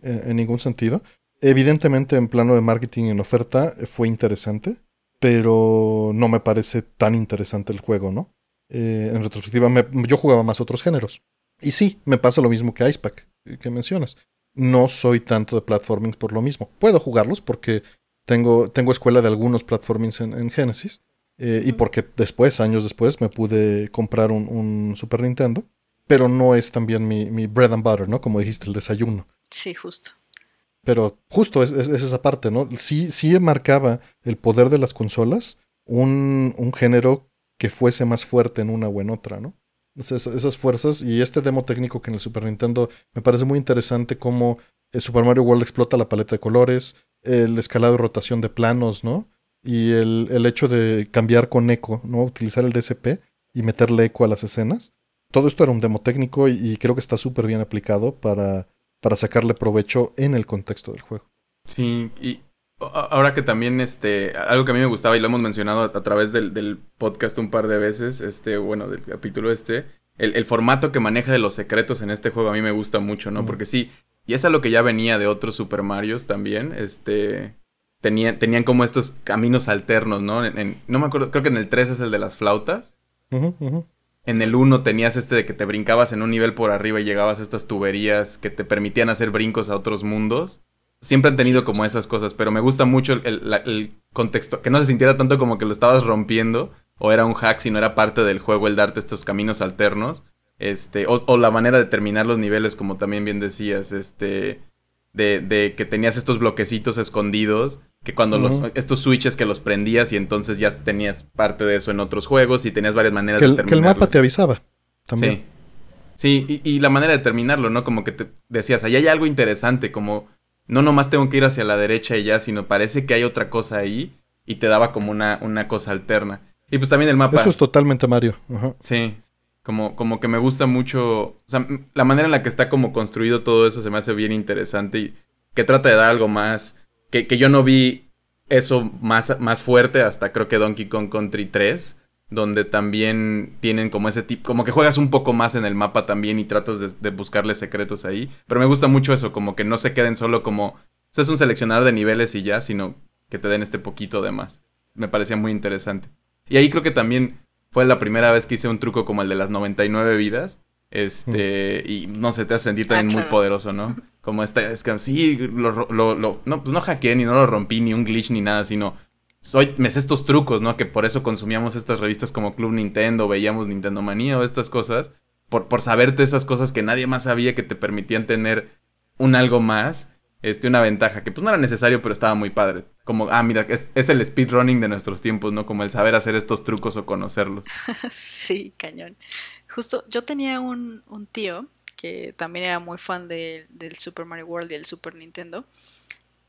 en, ningún sentido. Evidentemente, en plano de marketing y en oferta, eh, fue interesante. Pero no me parece tan interesante el juego, ¿no? Eh, en retrospectiva, yo jugaba más otros géneros. Y sí, me pasa lo mismo que Icepack, eh, que mencionas. No soy tanto de platforming por lo mismo. Puedo jugarlos porque tengo, tengo escuela de algunos platformings en, en Genesis eh, y porque después, años después, me pude comprar un, Super Nintendo. Pero no es también mi, bread and butter, ¿no? Como dijiste, el desayuno. Sí, justo. Pero justo es, esa parte, ¿no? Sí, sí marcaba el poder de las consolas un, un, género que fuese más fuerte en una o en otra, ¿no? esas fuerzas y este demo técnico que en el Super Nintendo me parece muy interesante cómo el Super Mario World explota la paleta de colores, el escalado y rotación de planos, ¿no? Y el, hecho de cambiar con eco, ¿no? Utilizar el DSP y meterle eco a las escenas. Todo esto era un demo técnico y, creo que está súper bien aplicado para, para sacarle provecho en el contexto del juego. Sí, y ahora que también, este, algo que a mí me gustaba y lo hemos mencionado a, través del, podcast un par de veces, este, bueno, del capítulo este, el, formato que maneja de los secretos en este juego a mí me gusta mucho, ¿no? Porque sí, y es lo que ya venía de otros Super Marios también, este, tenían, tenían como estos caminos alternos, ¿no? En, no me acuerdo, creo que en el 3 es el de las flautas. En el 1 tenías este de que te brincabas en un nivel por arriba y llegabas a estas tuberías que te permitían hacer brincos a otros mundos. Siempre han tenido como esas cosas, pero me gusta mucho el, contexto, que no se sintiera tanto como que lo estabas rompiendo o era un hack, sino era parte del juego el darte estos caminos alternos. Este, o, o la manera de terminar los niveles, como también bien decías, este, de, de, que tenías estos bloquecitos escondidos, que cuando los, estos switches que los prendías y entonces ya tenías parte de eso en otros juegos y tenías varias maneras de terminarlo. Que el mapa te avisaba también. Sí. Sí, y, la manera de terminarlo, ¿no? Como que te decías, ahí hay algo interesante, como no nomás tengo que ir hacia la derecha y ya, sino parece que hay otra cosa ahí y te daba como una, una cosa alterna. Y pues también el mapa. Eso es totalmente Mario. Sí, como, como que me gusta mucho, o sea, la manera en la que está como construido todo eso se me hace bien interesante y que trata de dar algo más, que, que yo no vi eso más, más fuerte hasta creo que Donkey Kong Country 3, donde también tienen como ese tipo, como que juegas un poco más en el mapa también y tratas de, buscarle secretos ahí, pero me gusta mucho eso, como que no se queden solo como, o sea, es un seleccionador de niveles y ya, sino que te den este poquito de más. Me parecía muy interesante. Y ahí creo que también fue la primera vez que hice un truco como el de las 99 vidas. Este, y no sé, te hace sentir también muy poderoso, ¿no? Como esta, es que sí, lo, lo, lo, no, pues no hackeé ni no lo rompí, ni un glitch ni nada, sino soy, me sé estos trucos, ¿no? Que por eso consumíamos estas revistas como Club Nintendo, veíamos Nintendo Manía o estas cosas, por, por saberte esas cosas que nadie más sabía que te permitían tener un algo más, este, una ventaja, que pues no era necesario, pero estaba muy padre. Como, ah, mira, es, el speedrunning de nuestros tiempos, ¿no? Como el saber hacer estos trucos o conocerlos. sí, cañón. Justo, yo tenía un, un tío que también era muy fan de, del Super Mario World y el Super Nintendo.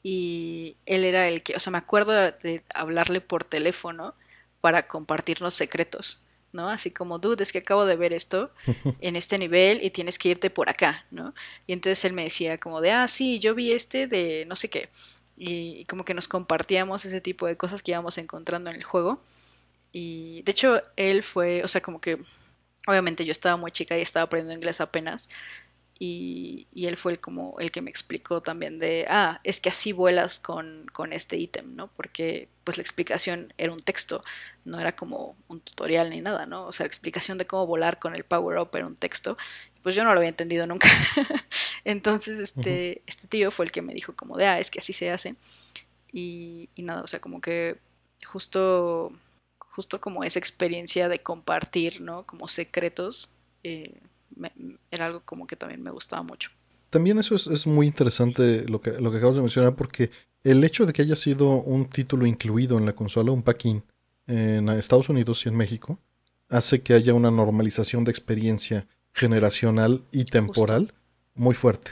Y él era el que, o sea, me acuerdo de hablarle por teléfono para compartirnos secretos. ¿No? Así como, dude, es que acabo de ver esto en este nivel y tienes que irte por acá, ¿no? Y entonces él me decía como de, ah, sí, yo vi este de no sé qué. Y, como que nos compartíamos ese tipo de cosas que íbamos encontrando en el juego. Y de hecho, él fue, o sea, como que, obviamente yo estaba muy chica y estaba aprendiendo inglés apenas. Y, y, él fue el, como el que me explicó también de, ah, es que así vuelas con, con este ítem, ¿no? Porque pues la explicación era un texto, no era como un tutorial ni nada, ¿no? O sea, la explicación de cómo volar con el power up era un texto, pues yo no lo había entendido nunca. Entonces, este, uh -huh. este tío fue el que me dijo como de, ah, es que así se hace. Y, y nada, o sea, como que justo, justo como esa experiencia de compartir, ¿no? Como secretos. Eh, me, era algo como que también me gustaba mucho. También eso es, es, muy interesante lo que, lo que acabas de mencionar, porque el hecho de que haya sido un título incluido en la consola, un pack-in, en Estados Unidos y en México, hace que haya una normalización de experiencia generacional y temporal Justo. muy fuerte.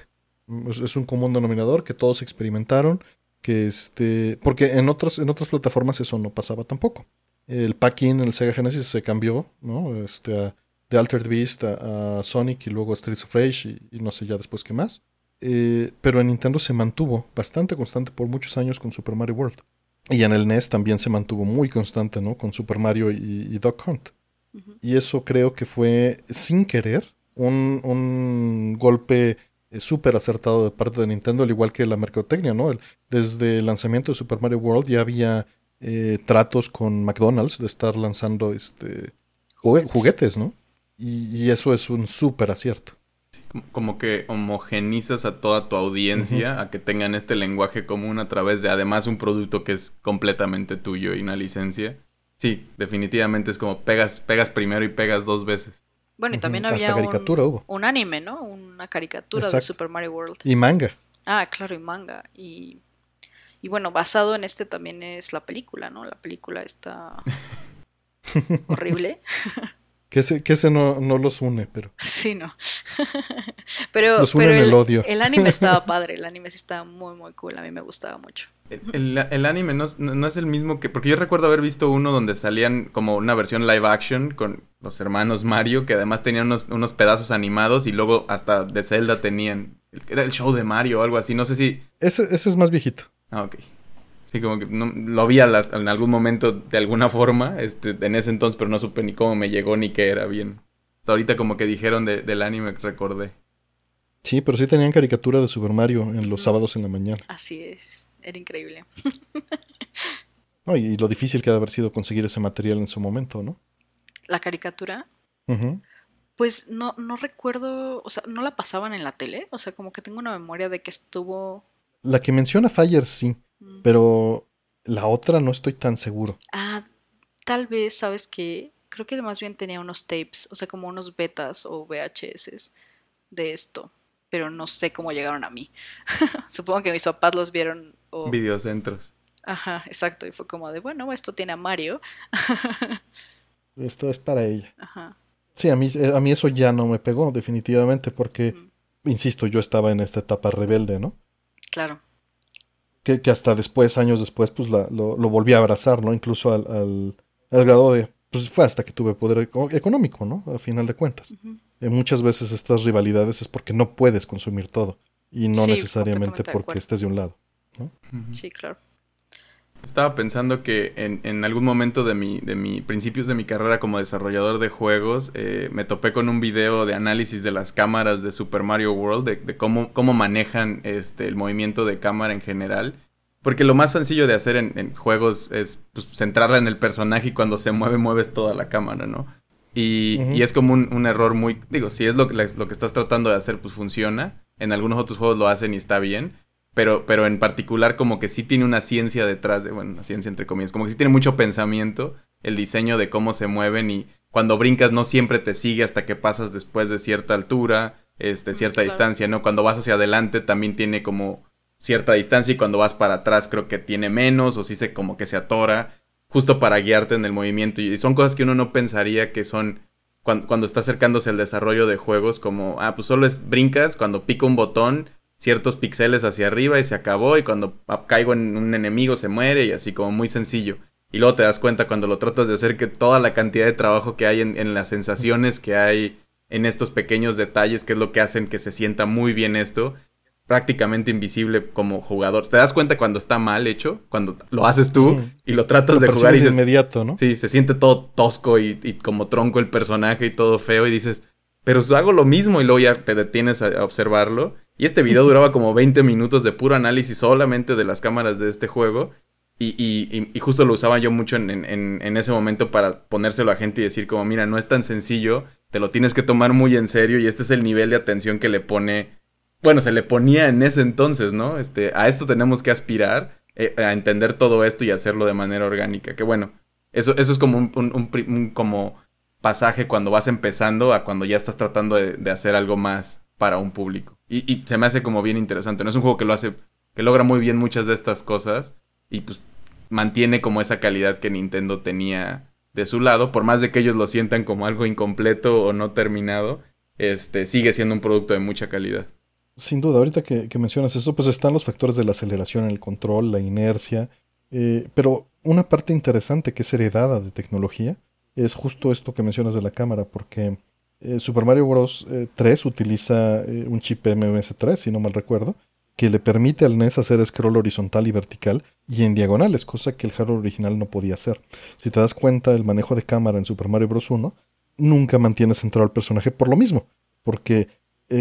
Es, es, un común denominador que todos experimentaron, que este, porque en otras, en otras plataformas eso no pasaba tampoco. El pack-in en el Sega Genesis se cambió, ¿no? Este, a, de Altered Beast a, a, Sonic y luego a Streets of Rage y, y, no sé ya después qué más. Eh, pero en Nintendo se mantuvo bastante constante por muchos años con Super Mario World. Y en el NES también se mantuvo muy constante, ¿no? Con Super Mario y, y Duck Hunt. Uh -huh. Y eso creo que fue, sin querer, un, un golpe eh, súper acertado de parte de Nintendo, al igual que la mercadotecnia, ¿no? El, desde el lanzamiento de Super Mario World ya había eh, tratos con McDonald's de estar lanzando este juguetes, ¿no? Y, y eso es un súper acierto. Sí, como que homogenizas a toda tu audiencia uh -huh. a que tengan este lenguaje común a través de además un producto que es completamente tuyo y una licencia. Sí, definitivamente es como pegas, pegas primero y pegas dos veces. Bueno, y también uh -huh. había caricatura un, hubo. un, anime, ¿no? Una caricatura Exacto. de Super Mario World. Y manga. Ah, claro, y manga. Y, y bueno, basado en este también es la película, ¿no? La película está horrible. Que ese, que ese no, no, los une, pero. Sí, no. pero los une pero el, el, odio. El anime estaba padre, el anime sí estaba muy, muy cool. A mí me gustaba mucho. El, el anime no, no, es el mismo que. Porque yo recuerdo haber visto uno donde salían como una versión live action con los hermanos Mario, que además tenían unos, unos pedazos animados y luego hasta de Zelda tenían. Era el show de Mario o algo así, no sé si. Ese, ese es más viejito. Ah, ok. Sí, como que no, lo vi la, en algún momento de alguna forma, este, en ese entonces, pero no supe ni cómo me llegó ni qué era bien. Hasta ahorita como que dijeron de, del anime recordé. Sí, pero sí tenían caricatura de Super Mario en los sábados en la mañana. Así es, era increíble. no, y lo difícil que ha de haber sido conseguir ese material en su momento, ¿no? ¿La caricatura? Uh -huh. Pues no, no recuerdo, o sea, no la pasaban en la tele, o sea, como que tengo una memoria de que estuvo... La que menciona Fire sí. Pero la otra no estoy tan seguro. Ah, tal vez, ¿sabes qué? Creo que más bien tenía unos tapes, o sea, como unos betas o VHS de esto. Pero no sé cómo llegaron a mí. Supongo que mis papás los vieron. O... Videocentros. Ajá, exacto. Y fue como de, bueno, esto tiene a Mario. esto es para ella. Ajá. Sí, a mí, a mí eso ya no me pegó, definitivamente, porque, mm. insisto, yo estaba en esta etapa rebelde, ¿no? Claro. Que, hasta después, años después, pues lo, lo, volví a abrazar, ¿no? Incluso al, al, grado de, pues fue hasta que tuve poder económico, ¿no? A final de cuentas. Eh, muchas veces estas rivalidades es porque no puedes consumir todo y no necesariamente porque estés de un lado, ¿no? Sí, claro. Estaba pensando que en, en, algún momento de mi, de mi principios de mi carrera como desarrollador de juegos, eh, me topé con un video de análisis de las cámaras de Super Mario World, de, cómo, cómo manejan este, el movimiento de cámara en general. Porque lo más sencillo de hacer en, juegos es pues, centrarla en el personaje y cuando se mueve, mueves toda la cámara, ¿no? Y, y es como un, un, error muy... Digo, si es lo que, lo que estás tratando de hacer, pues funciona. En algunos otros juegos lo hacen y está bien pero, pero en particular como que sí tiene una ciencia detrás de, bueno, una ciencia entre comillas, como que sí tiene mucho pensamiento el diseño de cómo se mueven y cuando brincas no siempre te sigue hasta que pasas después de cierta altura, este, cierta distancia, ¿no? Cuando vas hacia adelante también tiene como cierta distancia y cuando vas para atrás creo que tiene menos o sí se como que se atora justo para guiarte en el movimiento y son cosas que uno no pensaría que son cuando, cuando está acercándose al desarrollo de juegos como, ah, pues solo es brincas cuando pica un botón ciertos píxeles hacia arriba y se acabó y cuando caigo en un enemigo se muere y así como muy sencillo. Y luego te das cuenta cuando lo tratas de hacer que toda la cantidad de trabajo que hay en, las sensaciones que hay en estos pequeños detalles, que es lo que hacen que se sienta muy bien esto, prácticamente invisible como jugador. Te das cuenta cuando está mal hecho, cuando lo haces tú y lo tratas de jugar y dices, inmediato, ¿no? Sí, se siente todo tosco y, y, como tronco el personaje y todo feo y dices, pero hago lo mismo y luego ya te detienes a observarlo y este video duraba como 20 minutos de puro análisis solamente de las cámaras de este juego. Y, y, y justo lo usaba yo mucho en, en, en, ese momento para ponérselo a gente y decir como, mira, no es tan sencillo, te lo tienes que tomar muy en serio y este es el nivel de atención que le pone, bueno, se le ponía en ese entonces, ¿no? Este, a esto tenemos que aspirar, eh, a entender todo esto y hacerlo de manera orgánica. Que bueno, eso, eso es como un, un, como pasaje cuando vas empezando a cuando ya estás tratando de, de hacer algo más para un público. Y, se me hace como bien interesante. No es un juego que lo hace, que logra muy bien muchas de estas cosas y pues mantiene como esa calidad que Nintendo tenía de su lado, por más de que ellos lo sientan como algo incompleto o no terminado, este sigue siendo un producto de mucha calidad. Sin duda, ahorita que, mencionas eso, pues están los factores de la aceleración, el control, la inercia, eh, pero una parte interesante que es heredada de tecnología es justo esto que mencionas de la cámara, porque eh, Super Mario Bros. 3 eh, utiliza eh, un chip MMS3, si no mal recuerdo, que le permite al NES hacer scroll horizontal y vertical y en diagonales, cosa que el hardware original no podía hacer. Si te das cuenta, el manejo de cámara en Super Mario Bros. 1 nunca mantiene centrado al personaje por lo mismo, porque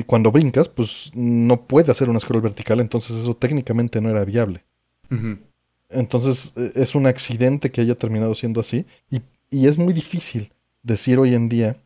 cuando brincas, pues no puede hacer un scroll vertical, entonces eso técnicamente no era viable. Entonces es un accidente que haya terminado siendo así y, y es muy difícil decir hoy en día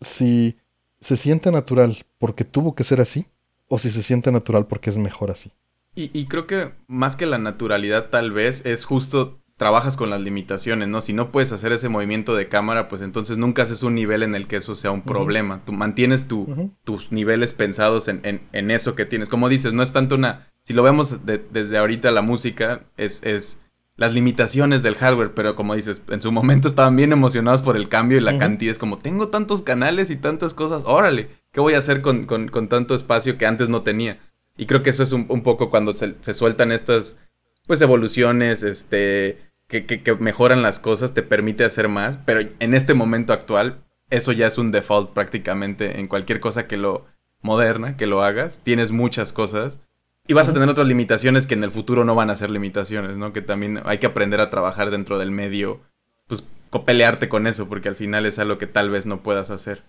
si se siente natural porque tuvo que ser así o si se siente natural porque es mejor así. Y, creo que más que la naturalidad tal vez es justo trabajas con las limitaciones, ¿no? Si no puedes hacer ese movimiento de cámara, pues entonces nunca haces un nivel en el que eso sea un problema. Tú mantienes tus niveles pensados en, en, eso que tienes. Como dices, no es tanto una... Si lo vemos desde ahorita la música, es, es las limitaciones del hardware, pero como dices, en su momento estaban bien emocionados por el cambio y la cantidad. Es como, tengo tantos canales y tantas cosas, órale, ¿qué voy a hacer con, tanto espacio que antes no tenía? Y creo que eso es un, poco cuando se, sueltan estas, pues, evoluciones, este, que, que, mejoran las cosas, te permite hacer más, pero en este momento actual, eso ya es un default prácticamente en cualquier cosa que lo moderna, que lo hagas, tienes muchas cosas y vas a tener otras limitaciones que en el futuro no van a ser limitaciones, ¿no? Que también hay que aprender a trabajar dentro del medio, pues pelearte con eso, porque al final es algo que tal vez no puedas hacer.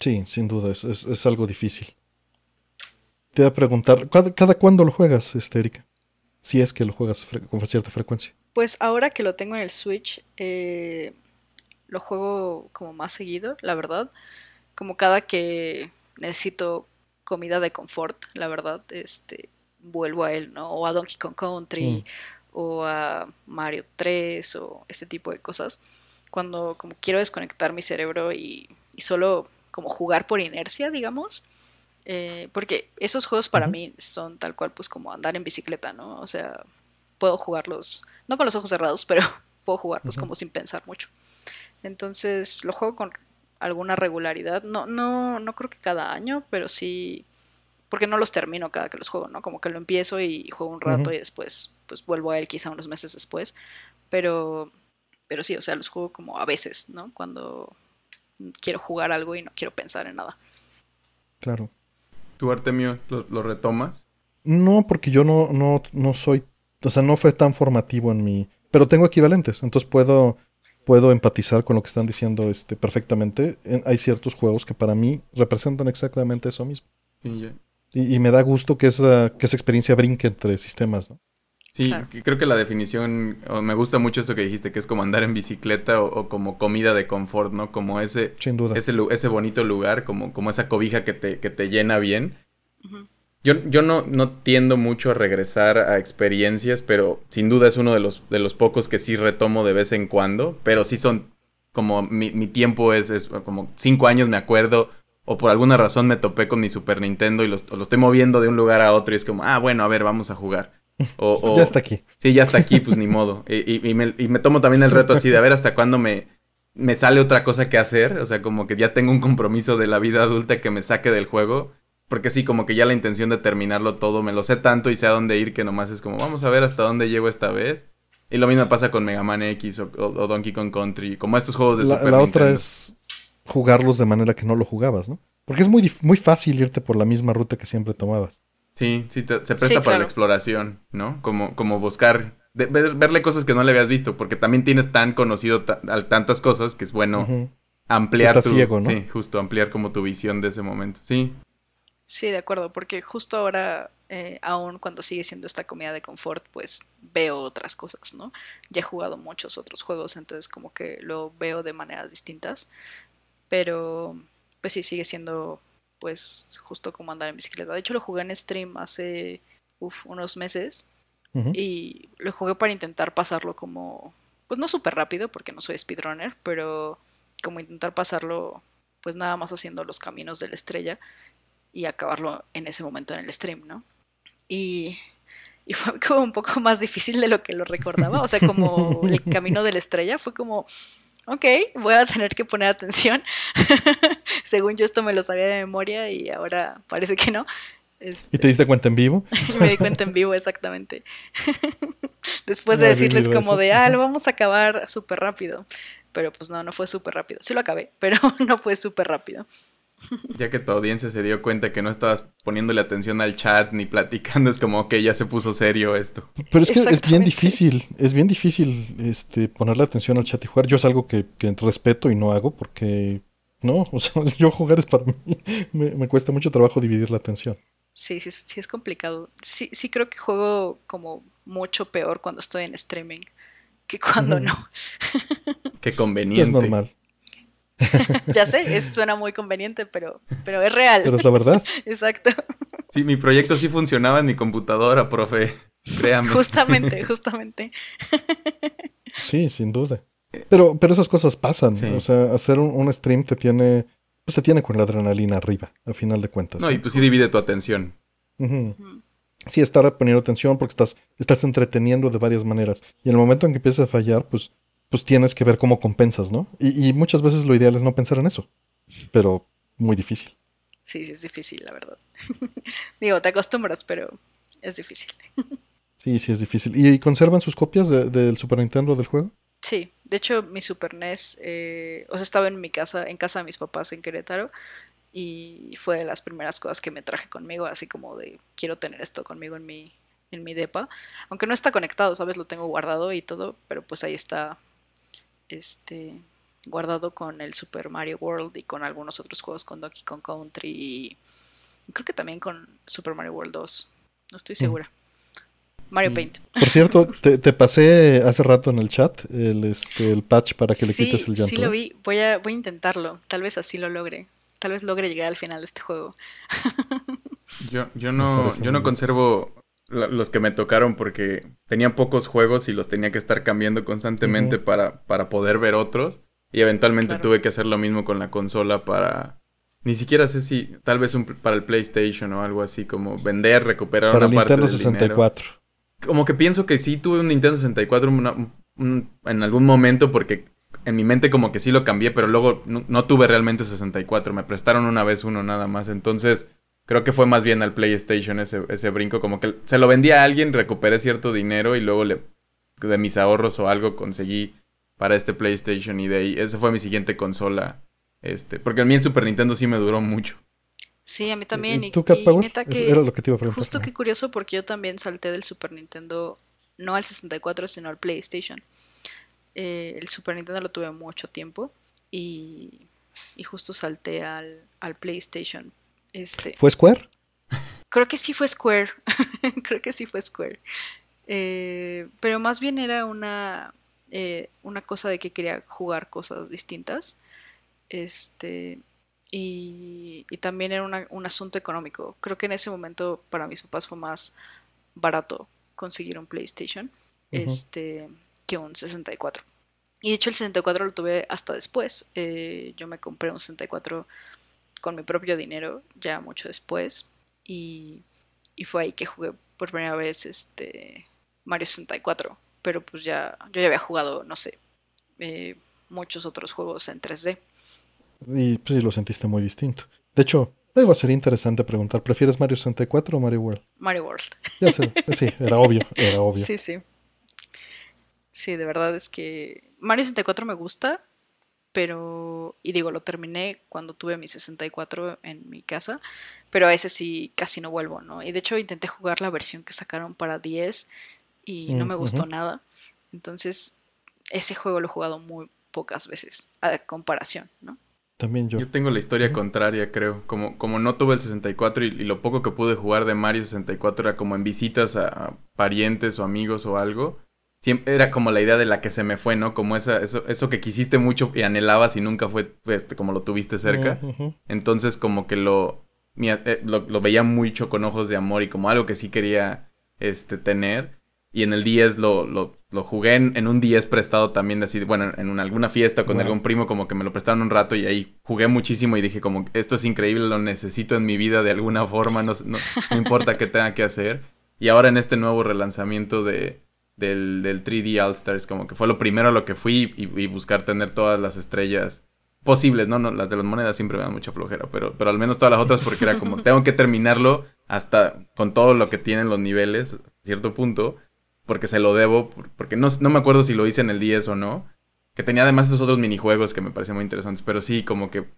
Sí, sin duda, es, algo difícil. Te voy a preguntar, ¿cada, cuándo lo juegas, este, Erika? Si es que lo juegas con cierta frecuencia. Pues ahora que lo tengo en el Switch, eh, lo juego como más seguido, la verdad. Como cada que necesito comida de confort, la verdad, este, vuelvo a él, ¿no? O a Donkey Kong Country, mm. o a Mario 3, o este tipo de cosas. Cuando como quiero desconectar mi cerebro y, solo como jugar por inercia, digamos. Eh, porque esos juegos para mí son tal cual pues como andar en bicicleta, ¿no? O sea, puedo jugarlos, no con los ojos cerrados, pero puedo jugarlos como sin pensar mucho. Entonces lo juego con alguna regularidad. No, no, no creo que cada año, pero sí porque no los termino cada que los juego, ¿no? Como que lo empiezo y juego un rato y después pues vuelvo a él quizá unos meses después, pero pero sí, o sea, los juego como a veces, ¿no? Cuando quiero jugar algo y no quiero pensar en nada. Claro. ¿Tú, Artemio, lo, lo retomas? No, porque yo no, no, no soy, o sea, no fue tan formativo en mi, pero tengo equivalentes, entonces puedo, puedo empatizar con lo que están diciendo este, perfectamente. Hay ciertos juegos que para mí representan exactamente eso mismo. Sí, ya. Y, y me da gusto que esa, que esa experiencia brinque entre sistemas, ¿no? Sí, Claro. creo que la definición, o me gusta mucho esto que dijiste, que es como andar en bicicleta o, o como comida de confort, ¿no? Como ese, Sin duda. ese, ese bonito lugar, como, como esa cobija que te, que te llena bien. Ujú. Yo, yo no, no tiendo mucho a regresar a experiencias, pero sin duda es uno de los, de los pocos que sí retomo de vez en cuando, pero sí son como mi, mi tiempo es, es como cinco años me acuerdo, o por alguna razón me topé con mi Super Nintendo y los- lo estoy moviendo de un lugar a otro y es como, ah, bueno, a ver, vamos a jugar. O, o- Ya está aquí. Sí, ya está aquí, pues ni modo. Y, y- y me, y me tomo también el reto así de a ver hasta cuándo me, me sale otra cosa que hacer. O sea, como que ya tengo un compromiso de la vida adulta que me saque del juego. Porque sí, como que ya la intención de terminarlo todo, me lo sé tanto y sé a dónde ir que nomás es como, vamos a ver hasta dónde llego esta vez. Y lo mismo pasa con Mega Man X o, o- o Donkey Kong Country, como estos juegos de La, Super la Nintendo. otra es jugarlos de manera que no lo jugabas, ¿no? Porque es muy, muy fácil irte por la misma ruta que siempre tomabas. Sí, sí, te- se presta Sí, para claro. la exploración, ¿no? Como, como buscar, de- ver- verle cosas que no le habías visto, porque también tienes tan conocido tantas cosas que es bueno ampliar Estás tu, ciego, ¿no? Sí, justo ampliar como tu visión de ese momento. Sí, Sí, de acuerdo, porque justo ahora, eh, aún cuando sigue siendo esta comida de confort, pues veo otras cosas, ¿no? Ya he jugado muchos otros juegos, entonces como que lo veo de maneras distintas, pero pues sí, sigue siendo pues justo como andar en bicicleta. De hecho, lo jugué en stream hace uf, unos meses y lo jugué para intentar pasarlo como, pues no súper rápido, porque no soy speedrunner, pero como intentar pasarlo pues nada más haciendo los caminos de la estrella y acabarlo en ese momento en el stream, ¿no? Y, y fue como un poco más difícil de lo que lo recordaba, o sea, como el camino de la estrella fue como, ok, voy a tener que poner atención. Según yo esto me lo sabía de memoria y ahora parece que no. Este, ¿Y te diste cuenta en vivo? y me di cuenta en vivo, exactamente. Después de decirles como eso. de, ah, lo vamos a acabar súper rápido. Pero pues no, no fue súper rápido. Sí lo acabé, pero no fue súper rápido. Ya que tu audiencia se dio cuenta que no estabas poniéndole atención al chat ni platicando, es como, ok, ya se puso serio esto. Pero es que es bien difícil, es bien difícil este, ponerle atención al chat y jugar. Yo es algo que, que respeto y no hago porque no, o sea, yo jugar es para mí, me, me cuesta mucho trabajo dividir la atención. Sí, sí, sí es complicado. Sí, sí creo que juego como mucho peor cuando estoy en streaming que cuando no. Qué Es conveniente. normal, Ya sé, eso suena muy conveniente, pero, pero es real. pero es la verdad. Exacto. Sí, mi proyecto sí funcionaba en mi computadora, profe. Créame. Justamente, justamente. Sí, sin duda. Pero, pero esas cosas pasan. Sí. O sea, hacer un, un stream te tiene, pues te tiene con la adrenalina arriba, a final de cuentas. No, y pues sí divide tu atención. Sí, estar poniendo atención porque estás, estás entreteniendo de varias maneras. Y en el momento en que empiezas a fallar, pues, pues tienes que ver cómo compensas, ¿no? Y, y muchas veces lo ideal es no pensar en eso. Pero muy difícil. Sí, sí, es difícil, la verdad. Digo, te acostumbras, pero es difícil. Sí, sí, es difícil. ¿Y conservan sus copias de- del Super Nintendo del juego? Sí, de hecho mi Super NES, eh, o sea, estaba en mi casa, en casa de mis papás en Querétaro, y fue de las primeras cosas que me traje conmigo, así como de quiero tener esto conmigo en mi, en mi depa. Aunque no está conectado, ¿sabes? Lo tengo guardado y todo, pero pues ahí está, este, guardado con el Super Mario World y con algunos otros juegos, con Donkey Kong Country y creo que también con Super Mario World 2, no estoy segura. Mario Sí. Paint. Por cierto, te, te pasé hace rato en el chat el, este, el patch para que le sí, quites el llanto. Sí, lo vi. Voy a, voy a intentarlo. Tal vez así lo logre. Tal vez logre llegar al final de este juego. Yo, yo no, yo no conservo los que me tocaron porque tenía pocos juegos y los tenía que estar cambiando constantemente para, para poder ver otros. Y eventualmente Claro. tuve que hacer lo mismo con la consola para... Ni siquiera sé si tal vez un, para el PlayStation o algo así, como vender, recuperar Para el una parte Nintendo del dinero. 64. Como que pienso que sí tuve un Nintendo 64 una- un- en algún momento porque en mi mente como que sí lo cambié, pero luego no, no tuve realmente 64. Me prestaron una vez uno nada más. Entonces Creo que fue más bien al PlayStation ese, ese brinco, como que se lo vendí a alguien, recuperé cierto dinero y luego le, de mis ahorros o algo conseguí para este PlayStation y de ahí, esa fue mi siguiente consola. Este, porque a mí el Super Nintendo sí me duró mucho. Sí, a mí también. ¿Y tú, Cat Power? Era lo que te iba a preguntar. Justo que curioso porque yo también salté del Super Nintendo, no al 64, sino al PlayStation. Eh, el Super Nintendo lo tuve mucho tiempo y, y justo salté al, al PlayStation. Este, ¿Fue Square? Creo que sí fue Square. creo que sí fue Square. Eh, pero más bien era una, eh, una cosa de que quería jugar cosas distintas. Este, y, también era un asunto económico. Creo que en ese momento para mis papás fue más barato conseguir un PlayStation este, que un 64. Y de hecho el 64 lo tuve hasta después. Eh, yo me compré un 64 con mi propio dinero ya mucho después. Y, y fue ahí que jugué por primera vez este Mario 64. Pero pues ya, yo ya había jugado, no sé, eh, muchos otros juegos en 3D. Y pues sí, lo sentiste muy distinto. De hecho, luego sería interesante preguntar, ¿prefieres Mario 64 o Mario World? Mario World. Ya sé, sí, era obvio, era obvio. Sí, sí. Sí, de verdad es que Mario 64 me gusta, pero, y digo, lo terminé cuando tuve mi 64 en mi casa, pero a ese sí casi no vuelvo, ¿no? Y de hecho intenté jugar la versión que sacaron para 10 y no me gustó nada. Entonces, ese juego lo he jugado muy pocas veces, a comparación, ¿no? También yo. Yo tengo la historia contraria, creo. Como, como no tuve el 64 y, lo poco que pude jugar de Mario 64 era como en visitas a, parientes o amigos o algo. Siempre era como la idea de la que se me fue, ¿no? Como esa, eso, eso que quisiste mucho y anhelabas y nunca fue pues, como lo tuviste cerca. Entonces como que lo, eh, lo, lo, veía mucho con ojos de amor y como algo que sí quería este, tener. Y en el 10 lo, lo, lo jugué en, un 10 prestado también, de así, bueno, en alguna fiesta con algún primo, como que me lo prestaron un rato y ahí jugué muchísimo y dije como, esto es increíble, lo necesito en mi vida de alguna forma, no, no, importa qué tenga que hacer. Y ahora en este nuevo relanzamiento de, del, del 3D All Stars, como que fue lo primero a lo que fui y, buscar tener todas las estrellas posibles, ¿no? ¿no? Las de las monedas siempre me dan mucha flojera, pero, pero al menos todas las otras porque era como, tengo que terminarlo hasta con todo lo que tienen los niveles, a cierto punto porque se lo debo, porque no, no me acuerdo si lo hice en el 10 o no, que tenía además estos otros minijuegos que me parecían muy interesantes, pero sí, como que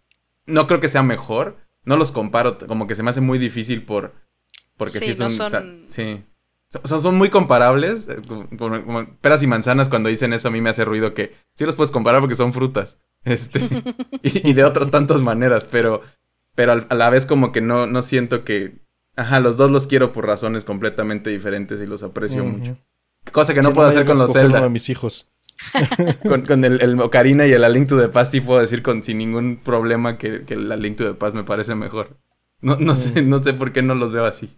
no creo que sea mejor, no los comparo, como que se me hace muy difícil por... Porque sí, son... sí. Son, son, muy comparables, eh, como, peras y manzanas cuando dicen eso a mí me hace ruido que sí los puedes comparar porque son frutas, este, y, de otras tantas maneras, pero, pero a la vez como que no, no siento que, ajá, los dos los quiero por razones completamente diferentes y los aprecio mucho. Cosa que no puedo hacer con los Zelda. mis hijos. con, el, el, Ocarina y el A Link to the Past sí puedo decir con, sin ningún problema que, que el A Link to the Past me parece mejor. No, no, sé, no sé por qué no los veo así.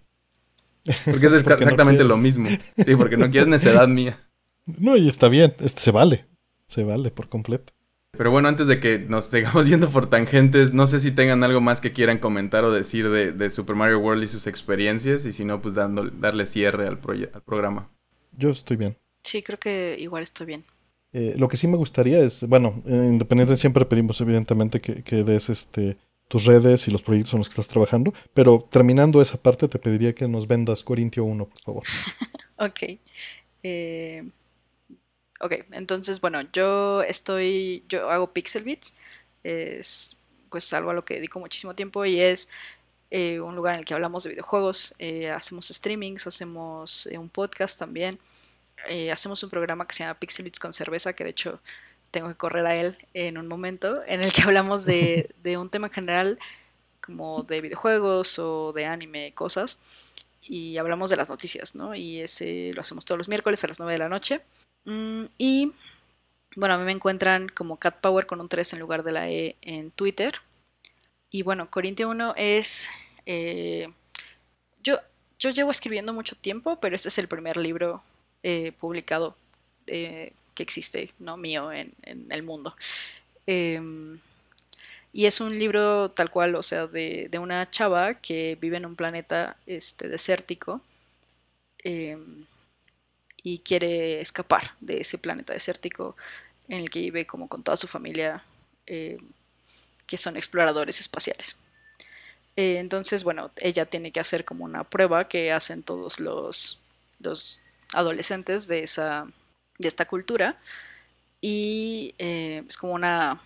Porque es exactamente lo mismo. Sí, porque no quieres necedad mía. No, y está bien, se vale. Se vale por completo. Pero bueno, antes de que nos sigamos yendo por tangentes, no sé si tengan algo más que quieran comentar o decir de, de Super Mario World y sus experiencias, y si no, pues dando, darle cierre al, al programa. Yo estoy bien. Sí, creo que igual estoy bien. Eh, lo que sí me gustaría es, bueno, eh, independiente siempre pedimos evidentemente que, que, des este tus redes y los proyectos en los que estás trabajando, pero terminando esa parte te pediría que nos vendas Corintio 1, por favor. ok. Eh, ok, entonces, bueno, yo estoy, yo hago Pixel Beats, es pues algo a lo que dedico muchísimo tiempo y es eh, un lugar en el que hablamos de videojuegos, eh, hacemos streamings, hacemos eh, un podcast también, hacemos un programa que se llama Pixel Beats con cerveza, que de hecho tengo que correr a él en un momento, en el que hablamos de, un tema en general como de videojuegos o de anime, cosas, y hablamos de las noticias, ¿no? Y ese lo hacemos todos los miércoles a las 9 de la noche. Mm, y bueno, a mí me encuentran como Cat Power con un 3 en lugar de la E en Twitter. Y bueno, Corintio 1 es... Eh, yo, yo llevo escribiendo mucho tiempo, pero este es el primer libro eh, publicado eh, que existe, no mío, en, el mundo. Em, y es un libro tal cual, o sea, de, una chava que vive en un planeta este, desértico em, y quiere escapar de ese planeta desértico en el que vive como con toda su familia em, que son exploradores espaciales. Eh, entonces, bueno, ella tiene que hacer como una prueba que hacen todos los, los adolescentes de, esa, de esta cultura. Y eh, es como una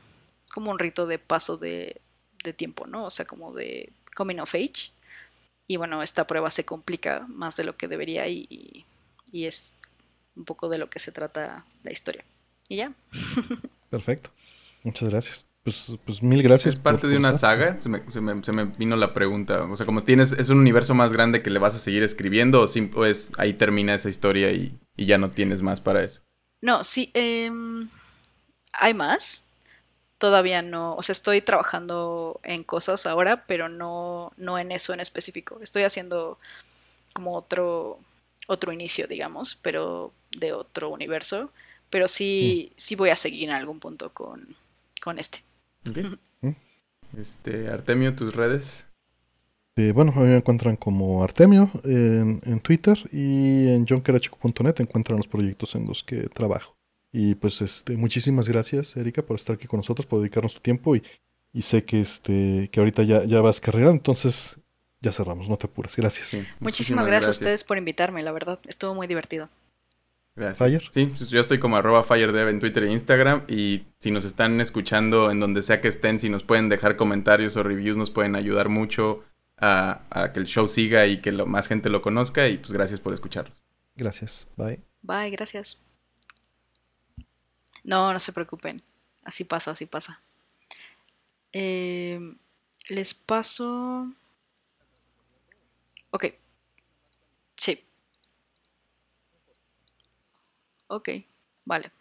como un rito de paso de, de tiempo, ¿no? O sea, como de coming of age. Y bueno, esta prueba se complica más de lo que debería y, y es un poco de lo que se trata la historia. Y ya. Perfecto. Muchas gracias. Pues, pues mil gracias. Es parte de una saga. Se me, se, me, se me, vino la pregunta. O sea, como tienes, es un universo más grande que le vas a seguir escribiendo o pues ahí termina esa historia y, y, ya no tienes más para eso. No, sí. Eh, hay más todavía no, o sea, estoy trabajando en cosas ahora, pero no, no en eso en específico. Estoy haciendo como otro, otro inicio, digamos, pero de otro universo. Pero sí, mm. sí voy a seguir en algún punto con, con este. Mm. Este, Artemio, tus redes. Eh, bueno, me encuentran como Artemio en, en Twitter y en johnquerachico.net encuentran los proyectos en los que trabajo. Y pues este, muchísimas gracias, Erika, por estar aquí con nosotros, por dedicarnos tu tiempo. Y, y sé que este, que ahorita ya, ya vas carrera, entonces ya cerramos, no te apures. Gracias. muchísimas, gracias, a ustedes por invitarme, la verdad. Estuvo muy divertido. Gracias. Fire. Sí, pues yo estoy como arroba FireDev en Twitter e Instagram. Y si nos están escuchando en donde sea que estén, si nos pueden dejar comentarios o reviews, nos pueden ayudar mucho a, a que el show siga y que lo, más gente lo conozca. Y pues gracias por escucharlos. Gracias. Bye. Bye, gracias. No, no se preocupen. Así pasa, así pasa. Eh, les paso... Ok. Sí. Ok, vale.